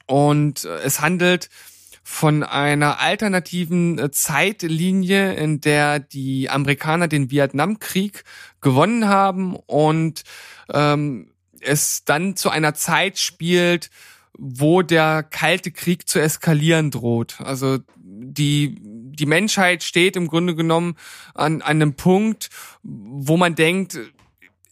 S3: Und äh, es handelt von einer alternativen äh, Zeitlinie, in der die Amerikaner den Vietnamkrieg gewonnen haben und ähm, es dann zu einer Zeit spielt, wo der Kalte Krieg zu eskalieren droht. Also die, die Menschheit steht im Grunde genommen an, an einem Punkt, wo man denkt,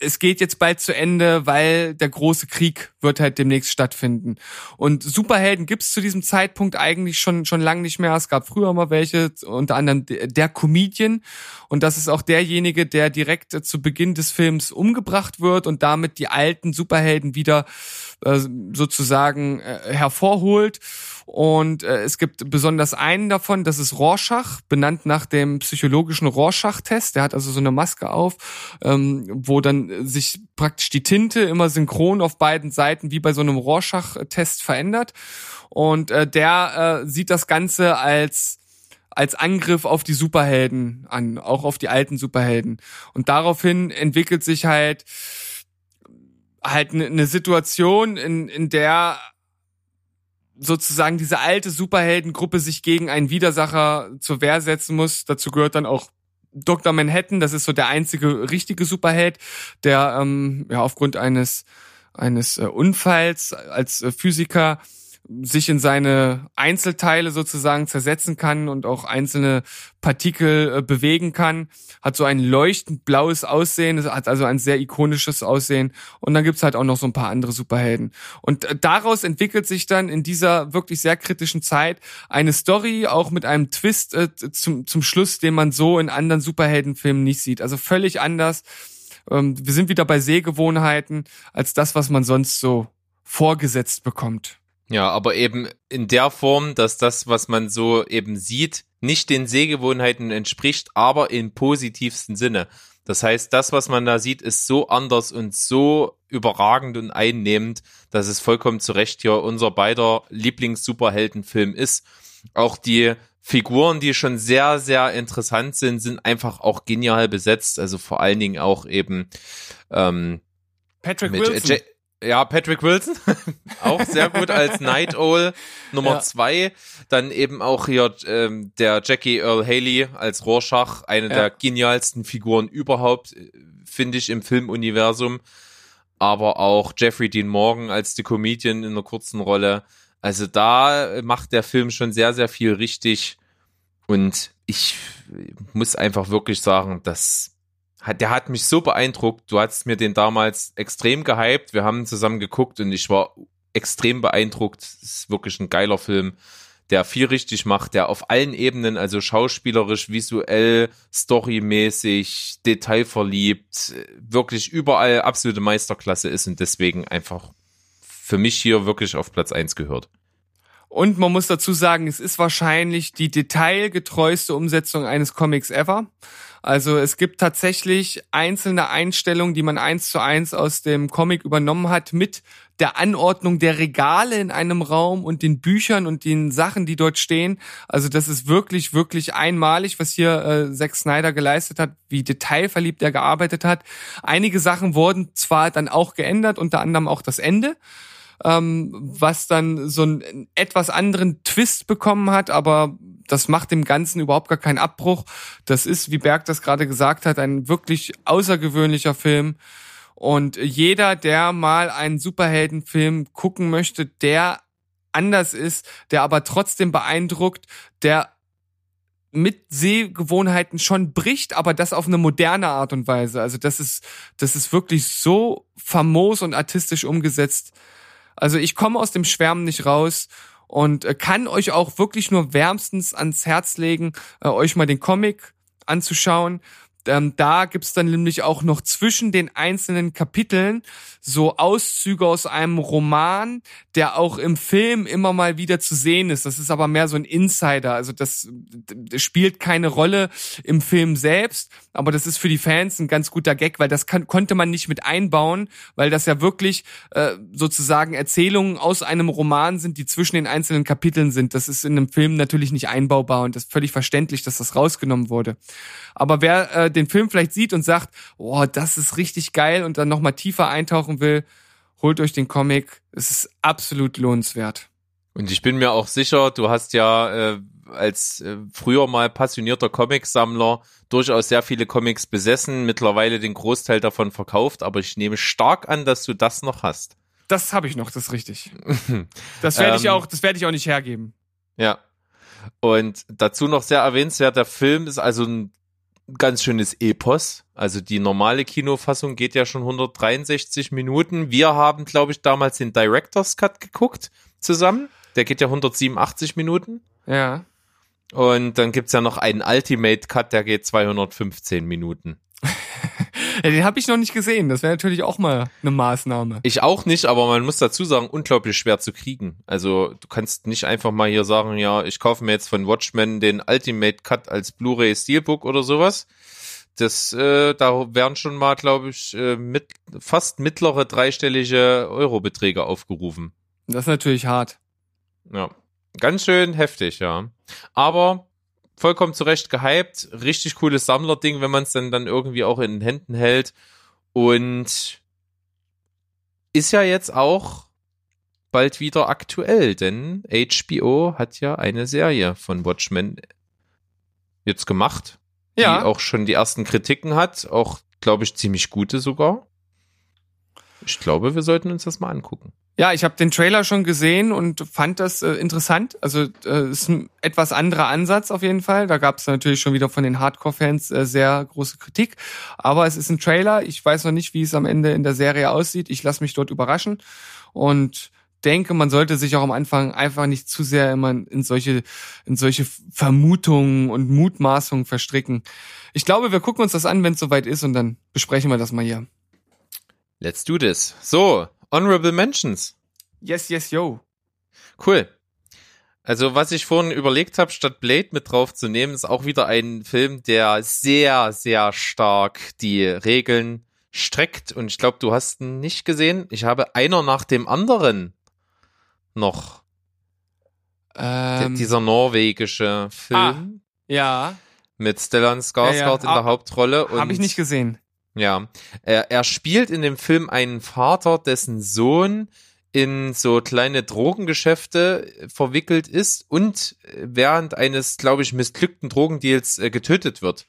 S3: es geht jetzt bald zu Ende, weil der große Krieg wird halt demnächst stattfinden. Und Superhelden gibt's zu diesem Zeitpunkt eigentlich schon schon lang nicht mehr. Es gab früher mal welche, unter anderem der Comedian. Und das ist auch derjenige, der direkt zu Beginn des Films umgebracht wird und damit die alten Superhelden wieder äh, sozusagen äh, hervorholt. Und äh, es gibt besonders einen davon, das ist Rorschach, benannt nach dem psychologischen Rorschach-Test. Der hat also so eine Maske auf, ähm, wo dann sich praktisch die Tinte immer synchron auf beiden Seiten wie bei so einem Rorschach-Test verändert. Und äh, der äh, sieht das Ganze als als Angriff auf die Superhelden an, auch auf die alten Superhelden. Und daraufhin entwickelt sich halt halt eine ne Situation, in, in der sozusagen diese alte Superheldengruppe sich gegen einen Widersacher zur Wehr setzen muss. Dazu gehört dann auch Dr. Manhattan, das ist so der einzige richtige Superheld, der ähm, ja aufgrund eines eines äh, Unfalls als äh, Physiker sich in seine Einzelteile sozusagen zersetzen kann und auch einzelne Partikel äh, bewegen kann. Hat so ein leuchtend blaues Aussehen, hat also ein sehr ikonisches Aussehen. Und dann gibt's halt auch noch so ein paar andere Superhelden. Und äh, daraus entwickelt sich dann in dieser wirklich sehr kritischen Zeit eine Story, auch mit einem Twist äh, zum, zum Schluss, den man so in anderen Superheldenfilmen nicht sieht. Also völlig anders. Ähm, wir sind wieder bei Sehgewohnheiten als das, was man sonst so vorgesetzt bekommt.
S1: Ja, aber eben in der Form, dass das, was man so eben sieht, nicht den Sehgewohnheiten entspricht, aber im positivsten Sinne. Das heißt, das, was man da sieht, ist so anders und so überragend und einnehmend, dass es vollkommen zu Recht hier unser beider Lieblings-Superheldenfilm ist. Auch die Figuren, die schon sehr, sehr interessant sind, sind einfach auch genial besetzt. Also vor allen Dingen auch eben ähm,
S3: Patrick Wilson.
S1: Ja, Patrick Wilson, *laughs* auch sehr gut als *laughs* Night Owl Nummer ja. zwei. Dann eben auch hier ähm, der Jackie Earl Haley als Rorschach, eine ja. der genialsten Figuren überhaupt, äh, finde ich, im Filmuniversum. Aber auch Jeffrey Dean Morgan als The Comedian in einer kurzen Rolle. Also da macht der Film schon sehr, sehr viel richtig. Und ich muss einfach wirklich sagen, dass der hat mich so beeindruckt. Du hast mir den damals extrem gehypt. Wir haben zusammen geguckt und ich war extrem beeindruckt. Es ist wirklich ein geiler Film, der viel richtig macht, der auf allen Ebenen, also schauspielerisch, visuell, storymäßig, detailverliebt, wirklich überall absolute Meisterklasse ist und deswegen einfach für mich hier wirklich auf Platz eins gehört.
S3: Und man muss dazu sagen, es ist wahrscheinlich die detailgetreueste Umsetzung eines Comics ever. Also es gibt tatsächlich einzelne Einstellungen, die man eins zu eins aus dem Comic übernommen hat mit der Anordnung der Regale in einem Raum und den Büchern und den Sachen, die dort stehen. Also das ist wirklich, wirklich einmalig, was hier äh, Zack Snyder geleistet hat, wie detailverliebt er gearbeitet hat. Einige Sachen wurden zwar dann auch geändert, unter anderem auch das Ende ähm, was dann so einen etwas anderen Twist bekommen hat, aber das macht dem Ganzen überhaupt gar keinen Abbruch. Das ist, wie Berg das gerade gesagt hat, ein wirklich außergewöhnlicher Film. Und jeder, der mal einen Superheldenfilm gucken möchte, der anders ist, der aber trotzdem beeindruckt, der mit Sehgewohnheiten schon bricht, aber das auf eine moderne Art und Weise. Also das ist, das ist wirklich so famos und artistisch umgesetzt. Also ich komme aus dem Schwärmen nicht raus und äh, kann euch auch wirklich nur wärmstens ans Herz legen, äh, euch mal den Comic anzuschauen. Ähm, da gibt's dann nämlich auch noch zwischen den einzelnen Kapiteln so Auszüge aus einem Roman, der auch im Film immer mal wieder zu sehen ist. Das ist aber mehr so ein Insider. Also das, das spielt keine Rolle im Film selbst, aber das ist für die Fans ein ganz guter Gag, weil das kann, konnte man nicht mit einbauen, weil das ja wirklich äh, sozusagen Erzählungen aus einem Roman sind, die zwischen den einzelnen Kapiteln sind. Das ist in einem Film natürlich nicht einbaubar und das ist völlig verständlich, dass das rausgenommen wurde. Aber wer äh, den Film vielleicht sieht und sagt, oh, das ist richtig geil und dann nochmal tiefer eintauchen will, holt euch den Comic. Es ist absolut lohnenswert.
S1: Und ich bin mir auch sicher, du hast ja äh, als äh, früher mal passionierter Comicsammler durchaus sehr viele Comics besessen, mittlerweile den Großteil davon verkauft, aber ich nehme stark an, dass du das noch hast.
S3: Das habe ich noch, das ist richtig. *laughs* Das werde ich
S1: Ähm,
S3: auch, das werde ich auch nicht hergeben.
S1: Ja. Und dazu noch sehr erwähnenswert, der Film ist also ein ganz schönes Epos. Also die normale Kinofassung geht ja schon 163 Minuten. Wir haben, glaube ich, damals den Director's Cut geguckt zusammen. Der geht ja 187 Minuten.
S3: Ja.
S1: Und dann gibt's ja noch einen Ultimate Cut, der geht 215 Minuten. *laughs*
S3: ja den habe ich noch nicht gesehen. Das wäre natürlich auch mal eine Maßnahme.
S1: Ich auch nicht, aber man muss dazu sagen, unglaublich schwer zu kriegen. Also du kannst nicht einfach mal hier sagen, ja, ich kaufe mir jetzt von Watchmen den Ultimate Cut als Blu-ray Steelbook oder sowas. Das, äh, da werden schon mal, glaube ich, äh, mit, fast mittlere dreistellige Eurobeträge aufgerufen.
S3: Das ist natürlich hart.
S1: Ja, ganz schön heftig, ja. Aber vollkommen zu Recht gehypt, richtig cooles Sammlerding, wenn man es dann dann irgendwie auch in den Händen hält und ist ja jetzt auch bald wieder aktuell, denn HBO hat ja eine Serie von Watchmen jetzt gemacht, die
S3: Ja.
S1: auch schon die ersten Kritiken hat, auch glaube ich ziemlich gute sogar. Ich glaube, wir sollten uns das mal angucken.
S3: Ja, ich habe den Trailer schon gesehen und fand das äh, interessant. Also äh, ist ein etwas anderer Ansatz auf jeden Fall. Da gab es natürlich schon wieder von den Hardcore-Fans äh, sehr große Kritik. Aber es ist ein Trailer. Ich weiß noch nicht, wie es am Ende in der Serie aussieht. Ich lasse mich dort überraschen und denke, man sollte sich auch am Anfang einfach nicht zu sehr immer in solche, in solche Vermutungen und Mutmaßungen verstricken. Ich glaube, wir gucken uns das an, wenn es soweit ist und dann besprechen wir das mal hier.
S1: Let's do this. So, Honorable Mentions.
S3: Yes, yes, yo.
S1: Cool. Also, was ich vorhin überlegt habe, statt Blade mit draufzunehmen, ist auch wieder ein Film, der sehr, sehr stark die Regeln streckt. Und ich glaube, du hast ihn nicht gesehen. Ich habe einer nach dem anderen noch.
S3: Ähm,
S1: dieser norwegische Film
S3: ja,
S1: mit Stellan Skarsgård
S3: Ja, ja.
S1: in der
S3: Ah,
S1: Hauptrolle.
S3: Habe ich nicht gesehen.
S1: Ja, er, er spielt in dem Film einen Vater, dessen Sohn in so kleine Drogengeschäfte verwickelt ist und während eines, glaube ich, missglückten Drogendeals äh, getötet wird.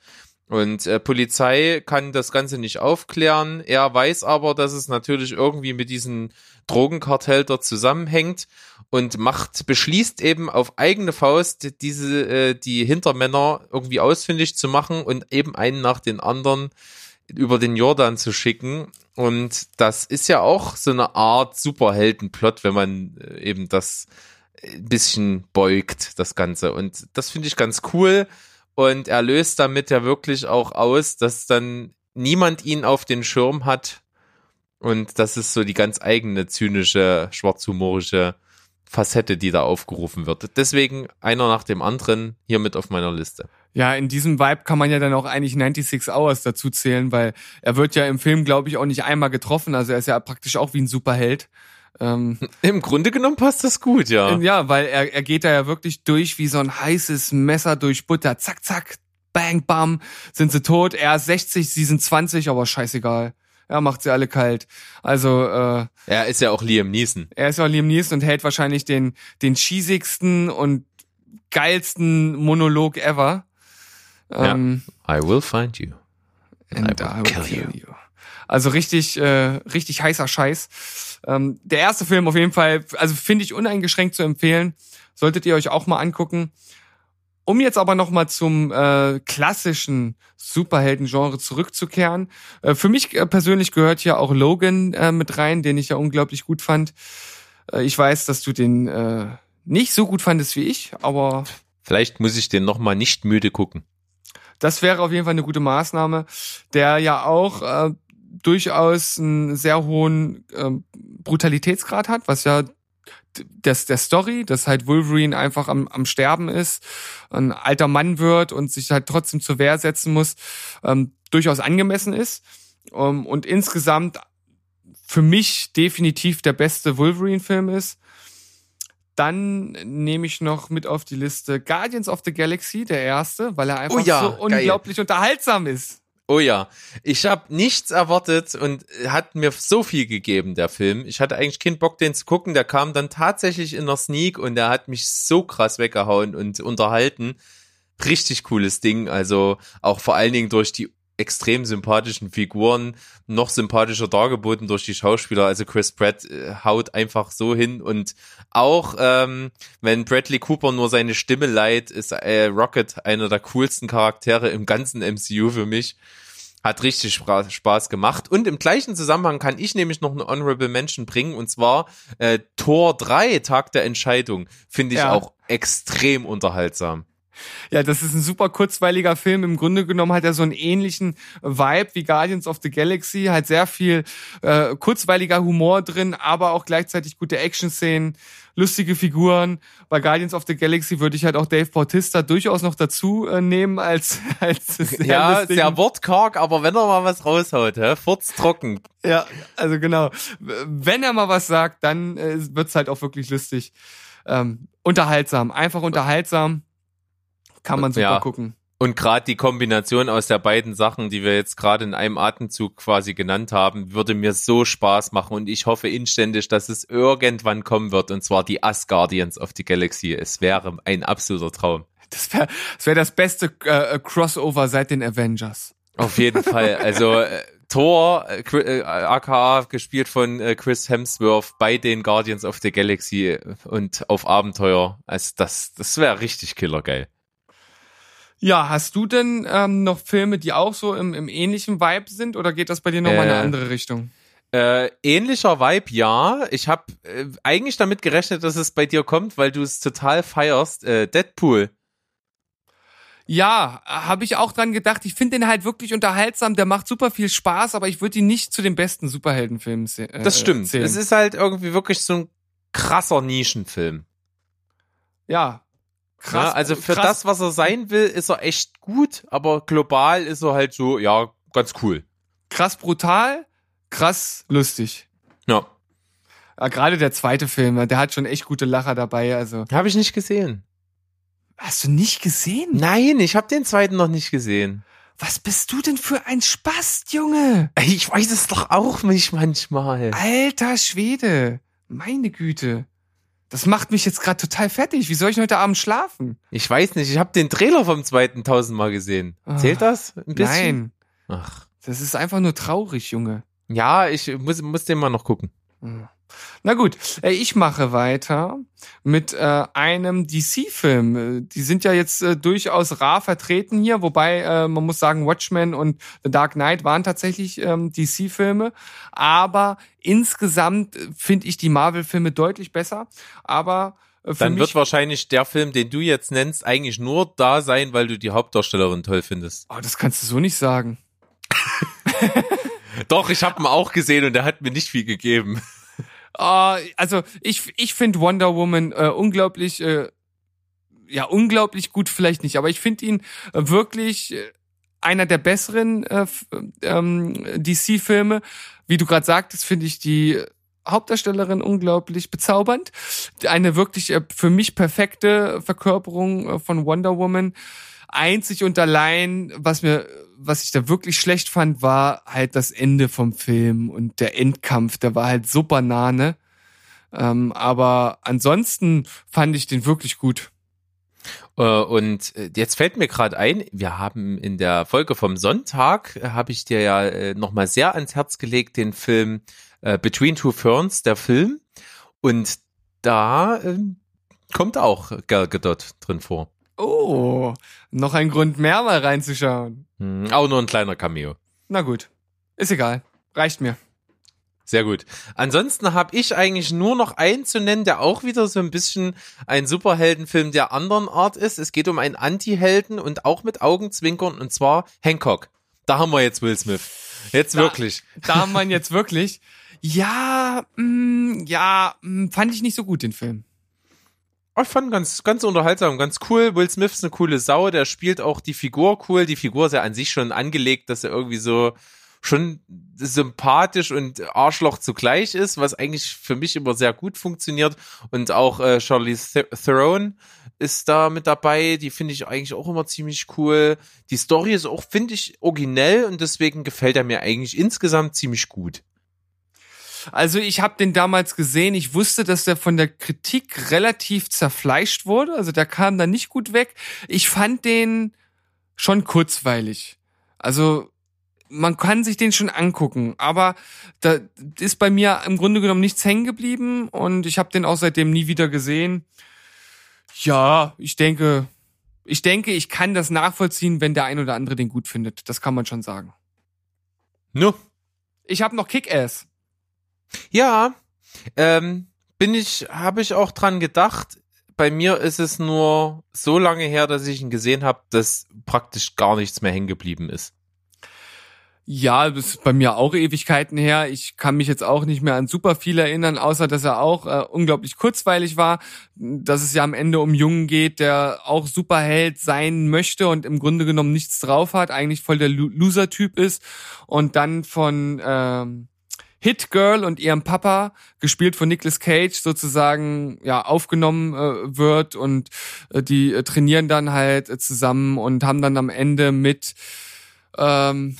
S1: Und äh, Polizei kann das Ganze nicht aufklären. Er weiß aber, dass es natürlich irgendwie mit diesem Drogenkartell dort zusammenhängt und macht, beschließt eben auf eigene Faust diese, äh, die Hintermänner irgendwie ausfindig zu machen und eben einen nach den anderen über den Jordan zu schicken. Und das ist ja auch so eine Art Superheldenplot, wenn man äh, eben das ein bisschen beugt, das Ganze. Und das finde ich ganz cool. Und er löst damit ja wirklich auch aus, dass dann niemand ihn auf den Schirm hat. Und das ist so die ganz eigene zynische, schwarzhumorische Facette, die da aufgerufen wird. Deswegen einer nach dem anderen hier mit auf meiner Liste.
S3: Ja, in diesem Vibe kann man ja dann auch eigentlich 96 Hours dazu zählen, weil er wird ja im Film, glaube ich, auch nicht einmal getroffen. Also er ist ja praktisch auch wie ein Superheld. Ähm, *laughs*
S1: Im Grunde genommen passt das gut, ja.
S3: ja, weil er, er geht da ja wirklich durch wie so ein heißes Messer durch Butter. Zack, zack, bang, bam, sind sie tot. Er ist 60, sie sind 20, aber scheißegal. Er macht sie alle kalt. Also äh,
S1: Er ist ja auch Liam Neeson.
S3: er ist ja Liam Neeson und hält wahrscheinlich den, den cheesigsten und geilsten Monolog ever. Ähm,
S1: I will find you.
S3: And
S1: I will
S3: I will
S1: kill
S3: kill
S1: you.
S3: you. Also richtig, äh, richtig heißer Scheiß. Ähm, der erste Film auf jeden Fall, also finde ich uneingeschränkt zu empfehlen. Solltet ihr euch auch mal angucken. Um jetzt aber nochmal zum äh, klassischen Superhelden-Genre zurückzukehren. Äh, für mich äh, persönlich gehört ja auch Logan äh, mit rein, den ich ja unglaublich gut fand. Äh, ich weiß, dass du den äh, nicht so gut fandest wie ich, aber
S1: Vielleicht muss ich den nochmal nicht müde gucken.
S3: Das wäre auf jeden Fall eine gute Maßnahme, der ja auch äh, durchaus einen sehr hohen ähm, Brutalitätsgrad hat, was ja das der Story, dass halt Wolverine einfach am, am Sterben ist, ein alter Mann wird und sich halt trotzdem zur Wehr setzen muss, ähm, durchaus angemessen ist. Ähm, und insgesamt für mich definitiv der beste Wolverine-Film ist. Dann nehme ich noch mit auf die Liste Guardians of the Galaxy, der erste, weil er einfach
S1: Oh ja,
S3: so
S1: geil.
S3: unglaublich unterhaltsam ist.
S1: Oh ja, ich habe nichts erwartet und hat mir so viel gegeben, der Film. Ich hatte eigentlich keinen Bock, den zu gucken. Der kam dann tatsächlich in der Sneak und der hat mich so krass weggehauen und unterhalten. Richtig cooles Ding. Also auch vor allen Dingen durch die extrem sympathischen Figuren, noch sympathischer dargeboten durch die Schauspieler. Also Chris Pratt äh, haut einfach so hin und auch ähm, wenn Bradley Cooper nur seine Stimme leiht, ist äh, Rocket einer der coolsten Charaktere im ganzen MCU für mich. Hat richtig Spaß gemacht. Und im gleichen Zusammenhang kann ich nämlich noch eine Honorable Mention bringen. Und zwar äh, Tor 3, Tag der Entscheidung. Finde ich
S3: Ja.
S1: auch extrem unterhaltsam.
S3: Ja, das ist ein super kurzweiliger Film. Im Grunde genommen hat er so einen ähnlichen Vibe wie Guardians of the Galaxy. Halt sehr viel äh, kurzweiliger Humor drin, aber auch gleichzeitig gute Action-Szenen, lustige Figuren. Bei Guardians of the Galaxy würde ich halt auch Dave Bautista durchaus noch dazu äh, nehmen als *laughs* als sehr *laughs*
S1: ja,
S3: lustigen-
S1: sehr wortkarg, aber wenn er mal was raushaut, hä? furztrocken.
S3: Ja, also genau. Wenn er mal was sagt, dann äh, wird's halt auch wirklich lustig. Ähm, unterhaltsam, einfach unterhaltsam. Kann man super
S1: Ja.
S3: gucken.
S1: Und gerade die Kombination aus der beiden Sachen, die wir jetzt gerade in einem Atemzug quasi genannt haben, würde mir so Spaß machen und ich hoffe inständig, dass es irgendwann kommen wird und zwar die Asgardians of the Galaxy. Es wäre ein absoluter Traum.
S3: Das wäre das, wär das beste äh, Crossover seit den Avengers.
S1: Auf jeden *laughs* Fall. Also äh, Thor, äh, Chri- äh, aka gespielt von äh, Chris Hemsworth bei den Guardians of the Galaxy äh, und auf Abenteuer. Also das, das wäre richtig killergeil.
S3: Ja, hast du denn ähm, noch Filme, die auch so im, im ähnlichen Vibe sind oder geht das bei dir nochmal in
S1: Äh,
S3: eine andere Richtung?
S1: Äh, ähnlicher Vibe, ja. Ich habe äh, eigentlich damit gerechnet, dass es bei dir kommt, weil du es total feierst. Äh, Deadpool.
S3: Ja, habe ich auch dran gedacht. Ich finde den halt wirklich unterhaltsam. Der macht super viel Spaß, aber ich würde ihn nicht zu den besten Superheldenfilmen äh,
S1: Das stimmt.
S3: zählen.
S1: Es ist halt irgendwie wirklich so ein krasser Nischenfilm.
S3: ja, krass.
S1: ja, also für
S3: krass,
S1: das, was er sein will, ist er echt gut, aber global ist er halt so, ja, ganz cool.
S3: krass brutal, krass lustig.
S1: Ja.
S3: Ja, Gerade der zweite Film, der hat schon echt gute Lacher dabei. Also
S1: Habe ich nicht gesehen.
S3: hast du nicht gesehen?
S1: Nein, ich habe den zweiten noch nicht gesehen.
S3: Was bist du denn für ein Spast, Junge?
S1: Ich weiß es doch auch nicht manchmal.
S3: Alter Schwede, meine Güte. Das macht mich jetzt gerade total fertig. Wie soll ich heute Abend schlafen?
S1: Ich weiß nicht, ich habe den Trailer vom zweiten tausendmal gesehen.
S3: Ah,
S1: Zählt das? Ein bisschen?
S3: Nein,
S1: Ach.
S3: das ist einfach nur traurig, Junge.
S1: Ja, ich muss, muss den mal noch gucken.
S3: Hm. Na gut, äh, ich mache weiter mit äh, einem DC-Film. Äh, Die sind ja jetzt äh, durchaus rar vertreten hier, wobei äh, man muss sagen, Watchmen und The Dark Knight waren tatsächlich ähm, DC-Filme. Aber insgesamt äh, finde ich die Marvel-Filme deutlich besser. Aber für
S1: Dann wird wahrscheinlich der Film, den du jetzt nennst, eigentlich nur da sein, weil du die Hauptdarstellerin toll findest.
S3: Oh, das kannst du so nicht sagen. *laughs*
S1: Doch, ich habe ihn auch gesehen und der hat mir nicht viel gegeben.
S3: Ah, also ich, ich finde Wonder Woman äh, unglaublich, äh, ja, unglaublich gut vielleicht nicht, aber ich finde ihn äh, wirklich äh, einer der besseren äh, ähm, DC-Filme. Wie du gerade sagtest, finde ich die Hauptdarstellerin unglaublich bezaubernd. Eine wirklich äh, für mich perfekte Verkörperung äh, von Wonder Woman. Einzig und allein, was mir, was ich da wirklich schlecht fand, war halt das Ende vom Film und der Endkampf. Der war halt so Banane. Ähm, aber ansonsten fand ich den wirklich gut.
S1: Äh, Und äh, jetzt fällt mir gerade ein, wir haben in der Folge vom Sonntag, äh, habe ich dir ja nochmal sehr ans Herz gelegt, den Film Between Two Ferns, der Film. Und da ähm, kommt auch Gal Gadot drin vor.
S3: Oh, noch ein Grund mehr mal reinzuschauen.
S1: Hm, auch nur ein kleiner Cameo.
S3: Na gut, ist egal. Reicht mir.
S1: Sehr gut. Ansonsten habe ich eigentlich nur noch einen zu nennen, der auch wieder so ein bisschen ein Superheldenfilm der anderen Art ist. Es geht um einen Anti-Helden und auch mit Augenzwinkern und zwar Hancock. Da haben wir jetzt Will Smith. Jetzt
S3: Da-
S1: wirklich.
S3: Da haben wir ihn jetzt wirklich. Ja, mh, ja, mh, fand ich nicht so gut den Film.
S1: Ich fand ganz, ganz unterhaltsam, ganz cool. Will Smith ist eine coole Sau, der spielt auch die Figur cool. Die Figur ist ja an sich schon angelegt, dass er irgendwie so schon sympathisch und Arschloch zugleich ist, was eigentlich für mich immer sehr gut funktioniert. Und auch äh, Charlize Th Theron ist da mit dabei. Die finde ich eigentlich auch immer ziemlich cool. Die Story ist auch, finde ich, originell und deswegen gefällt er mir eigentlich insgesamt ziemlich gut.
S3: Also ich habe den damals gesehen. Ich wusste, dass der von der Kritik relativ zerfleischt wurde. Also der kam da nicht gut weg. Ich fand den schon kurzweilig. Also man kann sich den schon angucken, aber da ist bei mir im Grunde genommen nichts hängen geblieben und ich habe den auch seitdem nie wieder gesehen. Ja, ich denke, ich denke, ich kann das nachvollziehen, wenn der ein oder andere den gut findet. Das kann man schon sagen.
S1: Nur,
S3: Ich habe noch Kick-Ass.
S1: Ja, ähm, bin ich, habe ich auch dran gedacht. Bei mir ist es nur so lange her, dass ich ihn gesehen habe, dass praktisch gar nichts mehr hängen geblieben ist.
S3: Ja, das ist bei mir auch Ewigkeiten her. Ich kann mich jetzt auch nicht mehr an super viel erinnern, außer dass er auch äh, unglaublich kurzweilig war. Dass es ja am Ende um Jungen geht, der auch Superheld sein möchte und im Grunde genommen nichts drauf hat, eigentlich voll der Lo- Loser-Typ ist. Und dann von ähm, Hit Girl und ihrem Papa, gespielt von Nicolas Cage, sozusagen ja aufgenommen äh, wird und äh, die äh, trainieren dann halt äh, zusammen und haben dann am Ende mit ähm,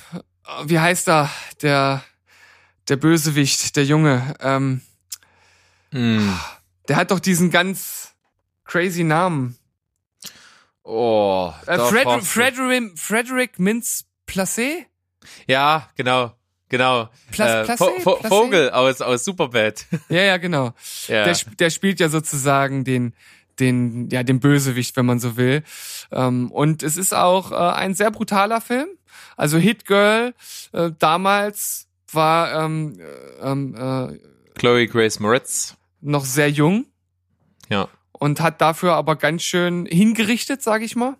S3: wie heißt er, der der Bösewicht, der Junge, ähm,
S1: Hm.
S3: der hat doch diesen ganz crazy Namen.
S1: Oh,
S3: Äh,
S1: da
S3: Fred. Frederick, Frederick Mintz Placé?
S1: Ja, genau, genau.
S3: Pla
S1: äh? Vo Vo? Vogel aus aus Superbad. *laughs*
S3: Ja, ja, genau.
S1: ja.
S3: Der, der spielt ja sozusagen den, den, ja, den Bösewicht, wenn man so will. Ähm, und es ist auch äh, ein sehr brutaler Film. Also Hit Girl äh, damals war ähm, äh, ähm, äh,
S1: Chloe Grace Moretz.
S3: noch sehr jung
S1: Ja.
S3: und hat dafür aber ganz schön hingerichtet, sage ich mal.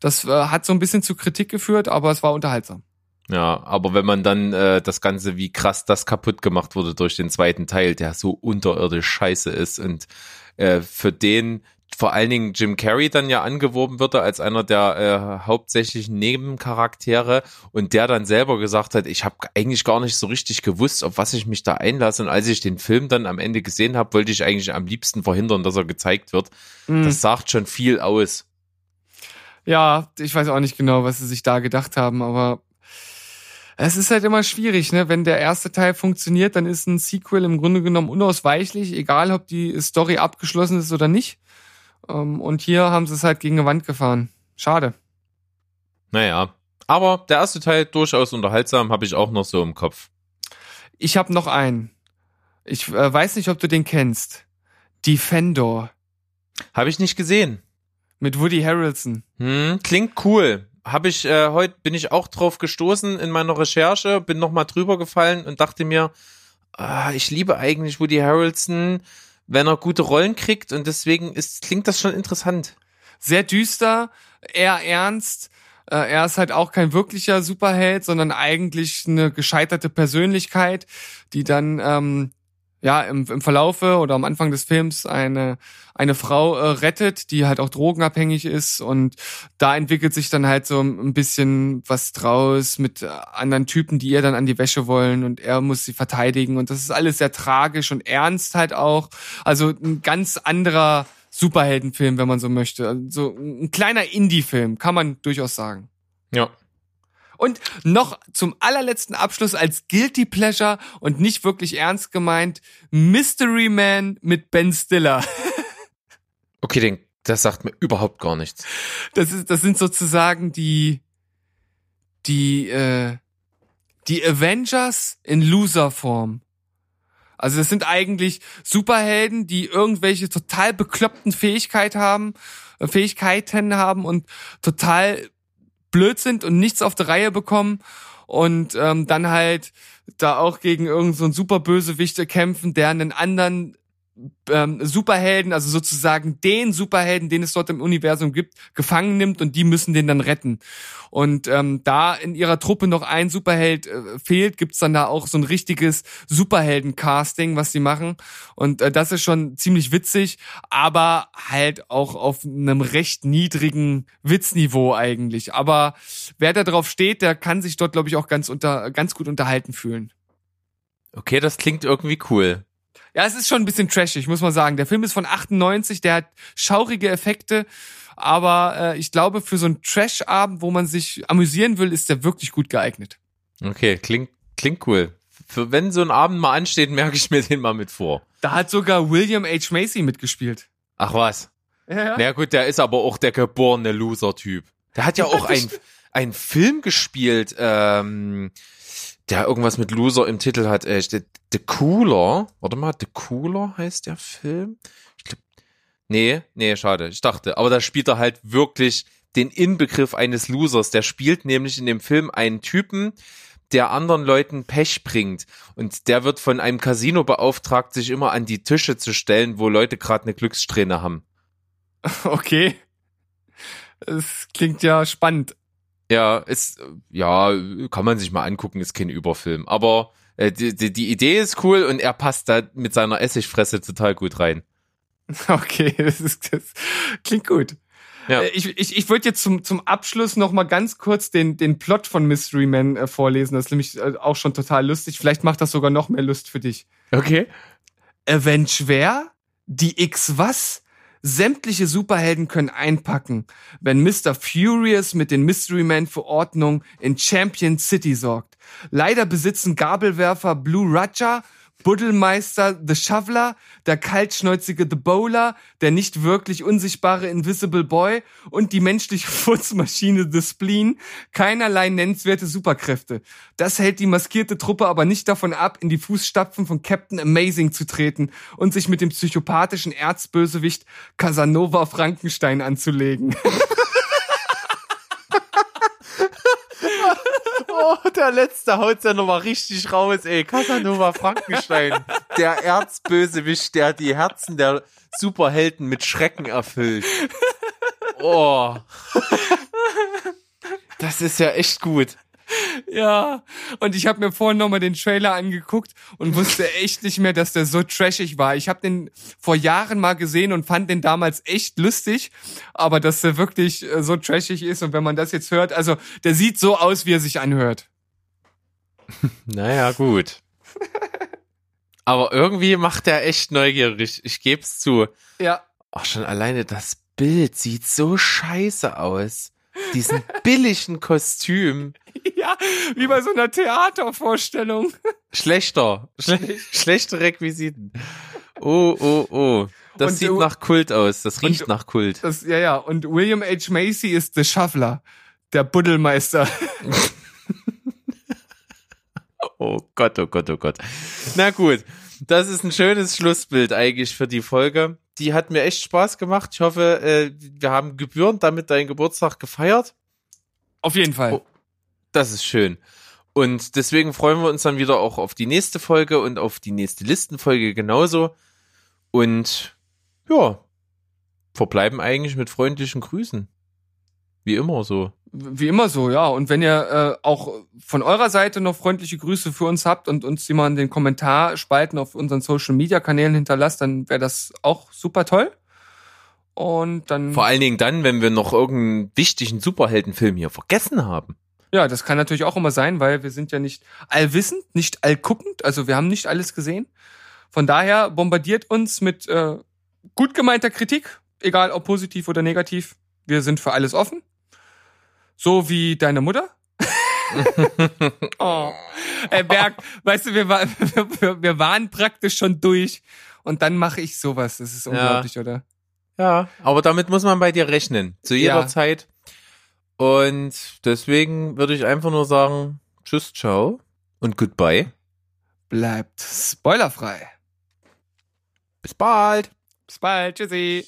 S3: Das äh, hat so ein bisschen zu Kritik geführt, aber es war unterhaltsam.
S1: Ja, aber wenn man dann äh, das Ganze, wie krass das kaputt gemacht wurde durch den zweiten Teil, der so unterirdisch scheiße ist und äh, für den vor allen Dingen Jim Carrey dann ja angeworben wird als einer der äh, hauptsächlichen Nebencharaktere und der dann selber gesagt hat, ich habe eigentlich gar nicht so richtig gewusst, auf was ich mich da einlasse und als ich den Film dann am Ende gesehen habe, wollte ich eigentlich am liebsten verhindern, dass er gezeigt wird.
S3: Mhm.
S1: Das sagt schon viel aus.
S3: Ja, ich weiß auch nicht genau, was sie sich da gedacht haben, aber es ist halt immer schwierig, ne? Wenn der erste Teil funktioniert, dann ist ein Sequel im Grunde genommen unausweichlich, egal ob die Story abgeschlossen ist oder nicht. Ähm, Und hier haben sie es halt gegen eine Wand gefahren. Schade.
S1: Naja, aber der erste Teil durchaus unterhaltsam, habe ich auch noch so im Kopf.
S3: Ich habe noch einen. Ich äh, weiß nicht, ob du den kennst. Defendor
S1: Habe ich nicht gesehen.
S3: mit Woody Harrelson.
S1: Hm, klingt cool. Habe ich äh, heute bin ich auch drauf gestoßen in meiner Recherche, bin noch mal drüber gefallen und dachte mir, ah, ich liebe eigentlich Woody Harrelson, wenn er gute Rollen kriegt und deswegen ist klingt das schon interessant.
S3: Sehr düster, eher ernst. Äh, Er ist halt auch kein wirklicher Superheld, sondern eigentlich eine gescheiterte Persönlichkeit, die dann ähm, ja im, im Verlaufe oder am Anfang des Films eine eine Frau äh, rettet, die halt auch drogenabhängig ist und da entwickelt sich dann halt so ein bisschen was draus mit äh, anderen Typen, die ihr dann an die Wäsche wollen und er muss sie verteidigen und das ist alles sehr tragisch und ernst halt auch. Also ein ganz anderer Superheldenfilm, wenn man so möchte. Also ein kleiner Indie-Film, kann man durchaus sagen.
S1: Ja.
S3: Und noch zum allerletzten Abschluss als Guilty Pleasure und nicht wirklich ernst gemeint, Mystery Man mit Ben Stiller. *laughs*
S1: Okay, den, das sagt mir überhaupt gar nichts.
S3: Das ist, das sind sozusagen die, die, äh, die Avengers in Loser-Form. Also das sind eigentlich Superhelden, die irgendwelche total bekloppten Fähigkeit haben, äh, Fähigkeiten haben und total blöd sind und nichts auf der Reihe bekommen und ähm, dann halt da auch gegen irgendeinen so Superbösewichte kämpfen, der einen anderen ähm, Superhelden, also sozusagen den Superhelden, den es dort im Universum gibt, gefangen nimmt und die müssen den dann retten. Und ähm, da in ihrer Truppe noch ein Superheld äh, fehlt, gibt's dann da auch so ein richtiges Superhelden-Casting, was sie machen. Und äh, das ist schon ziemlich witzig, aber halt auch auf einem recht niedrigen Witzniveau eigentlich. Aber wer da drauf steht, der kann sich dort, glaube ich, auch ganz unter ganz gut unterhalten fühlen.
S1: Okay, das klingt irgendwie cool.
S3: Ja, es ist schon ein bisschen trashig, muss man sagen. Der Film ist von 98, der hat schaurige Effekte, aber äh, ich glaube, für so einen Trash-Abend, wo man sich amüsieren will, ist der wirklich gut geeignet.
S1: Okay, klingt, klingt cool. Für wenn so ein Abend mal ansteht, *laughs* merke ich mir den mal mit vor.
S3: Da hat sogar William H. Macy mitgespielt.
S1: Ach was.
S3: Ja, ja.
S1: Na gut, der ist aber auch der geborene Loser-Typ. Der hat ja auch ein, ein Film gespielt, ähm, der irgendwas mit Loser im Titel hat. Äh, The, The Cooler. Warte mal, The Cooler heißt der Film? Ich glaub, nee, nee, schade. Ich dachte, aber da spielt er halt wirklich den Inbegriff eines Losers. Der spielt nämlich in dem Film einen Typen, der anderen Leuten Pech bringt. Und der wird von einem Casino beauftragt, sich immer an die Tische zu stellen, wo Leute gerade eine Glückssträhne haben. *laughs*
S3: Okay. Es klingt ja spannend.
S1: Ja, ist, ja, kann man sich mal angucken, ist kein Überfilm. Aber äh, die, die, die Idee ist cool und er passt da mit seiner Essigfresse total gut rein. *laughs*
S3: Okay, das, ist, das klingt gut.
S1: Ja.
S3: Äh, Ich, ich, ich würde jetzt zum, zum Abschluss noch mal ganz kurz den, den Plot von Mystery Man äh, vorlesen. Das ist nämlich äh, auch schon total lustig. Vielleicht macht das sogar noch mehr Lust für dich.
S1: Okay.
S3: Avenge wer? Die X was? Sämtliche Superhelden können einpacken, wenn Mr. Furious mit den Mystery Man für Ordnung in Champion City sorgt. Leider besitzen Gabelwerfer Blue Raja, Buddelmeister The Shoveler, der kaltschnäuzige The Bowler, der nicht wirklich unsichtbare Invisible Boy und die menschliche *laughs* Furzmaschine The Spleen keinerlei nennenswerte Superkräfte. Das hält die maskierte Truppe aber nicht davon ab, in die Fußstapfen von Captain Amazing zu treten und sich mit dem psychopathischen Erzbösewicht Casanova Frankenstein anzulegen. *laughs*
S1: Oh, der letzte haut's ja nochmal richtig raus, ey. Casanova Frankenstein. Der Erzbösewicht, der die Herzen der Superhelden mit Schrecken erfüllt. Oh. Das ist ja echt gut. *laughs*
S3: Ja, und ich habe mir vorhin nochmal den Trailer angeguckt und wusste echt nicht mehr, dass der so trashig war. Ich habe den vor Jahren mal gesehen und fand den damals echt lustig, aber dass der wirklich äh, so trashig ist und wenn man das jetzt hört, also der sieht so aus, wie er sich anhört. *laughs*
S1: Naja, gut. *laughs* Aber irgendwie macht er echt neugierig. Ich geb's zu.
S3: Ja.
S1: Ach, schon alleine das Bild sieht so scheiße aus. Diesen billigen Kostüm.
S3: Ja, wie bei so einer Theatervorstellung.
S1: Schlechter. Schle schlechte Requisiten. Oh, oh, oh. Das
S3: Und
S1: sieht nach Kult aus. Das riecht
S3: und-
S1: nach Kult.
S3: Das, ja, ja. Und William H. Macy ist The Shuffler, der Buddelmeister. *laughs*
S1: Oh Gott, oh Gott, oh Gott. Na gut. Das ist ein schönes Schlussbild eigentlich für die Folge. Die hat mir echt Spaß gemacht. Ich hoffe, äh, wir haben gebührend damit deinen Geburtstag gefeiert.
S3: Auf jeden Fall.
S1: Oh. Das ist schön. Und deswegen freuen wir uns dann wieder auch auf die nächste Folge und auf die nächste Listenfolge genauso. Und ja, verbleiben eigentlich mit freundlichen Grüßen. Wie immer so.
S3: Wie immer so, ja. Und wenn ihr äh, auch von eurer Seite noch freundliche Grüße für uns habt und uns in den Kommentarspalten auf unseren Social Media Kanälen hinterlasst, dann wäre das auch super toll. Und dann.
S1: Vor allen Dingen dann, wenn wir noch irgendeinen wichtigen Superheldenfilm hier vergessen haben.
S3: Ja, das kann natürlich auch immer sein, weil wir sind ja nicht allwissend, nicht allguckend, also wir haben nicht alles gesehen. Von daher bombardiert uns mit äh, gut gemeinter Kritik, egal ob positiv oder negativ. Wir sind für alles offen. So wie deine Mutter. *laughs* oh. Ey, Berg, weißt du, wir, war, wir, *laughs* wir waren praktisch schon durch und dann mache ich sowas. Das ist unglaublich, oder?
S1: Ja, aber damit muss man bei dir rechnen. Zu jeder
S3: Ja.
S1: Zeit. Und deswegen würde ich einfach nur sagen, tschüss, ciao und goodbye.
S3: Bleibt spoilerfrei.
S1: Bis bald.
S3: Bis bald. Tschüssi.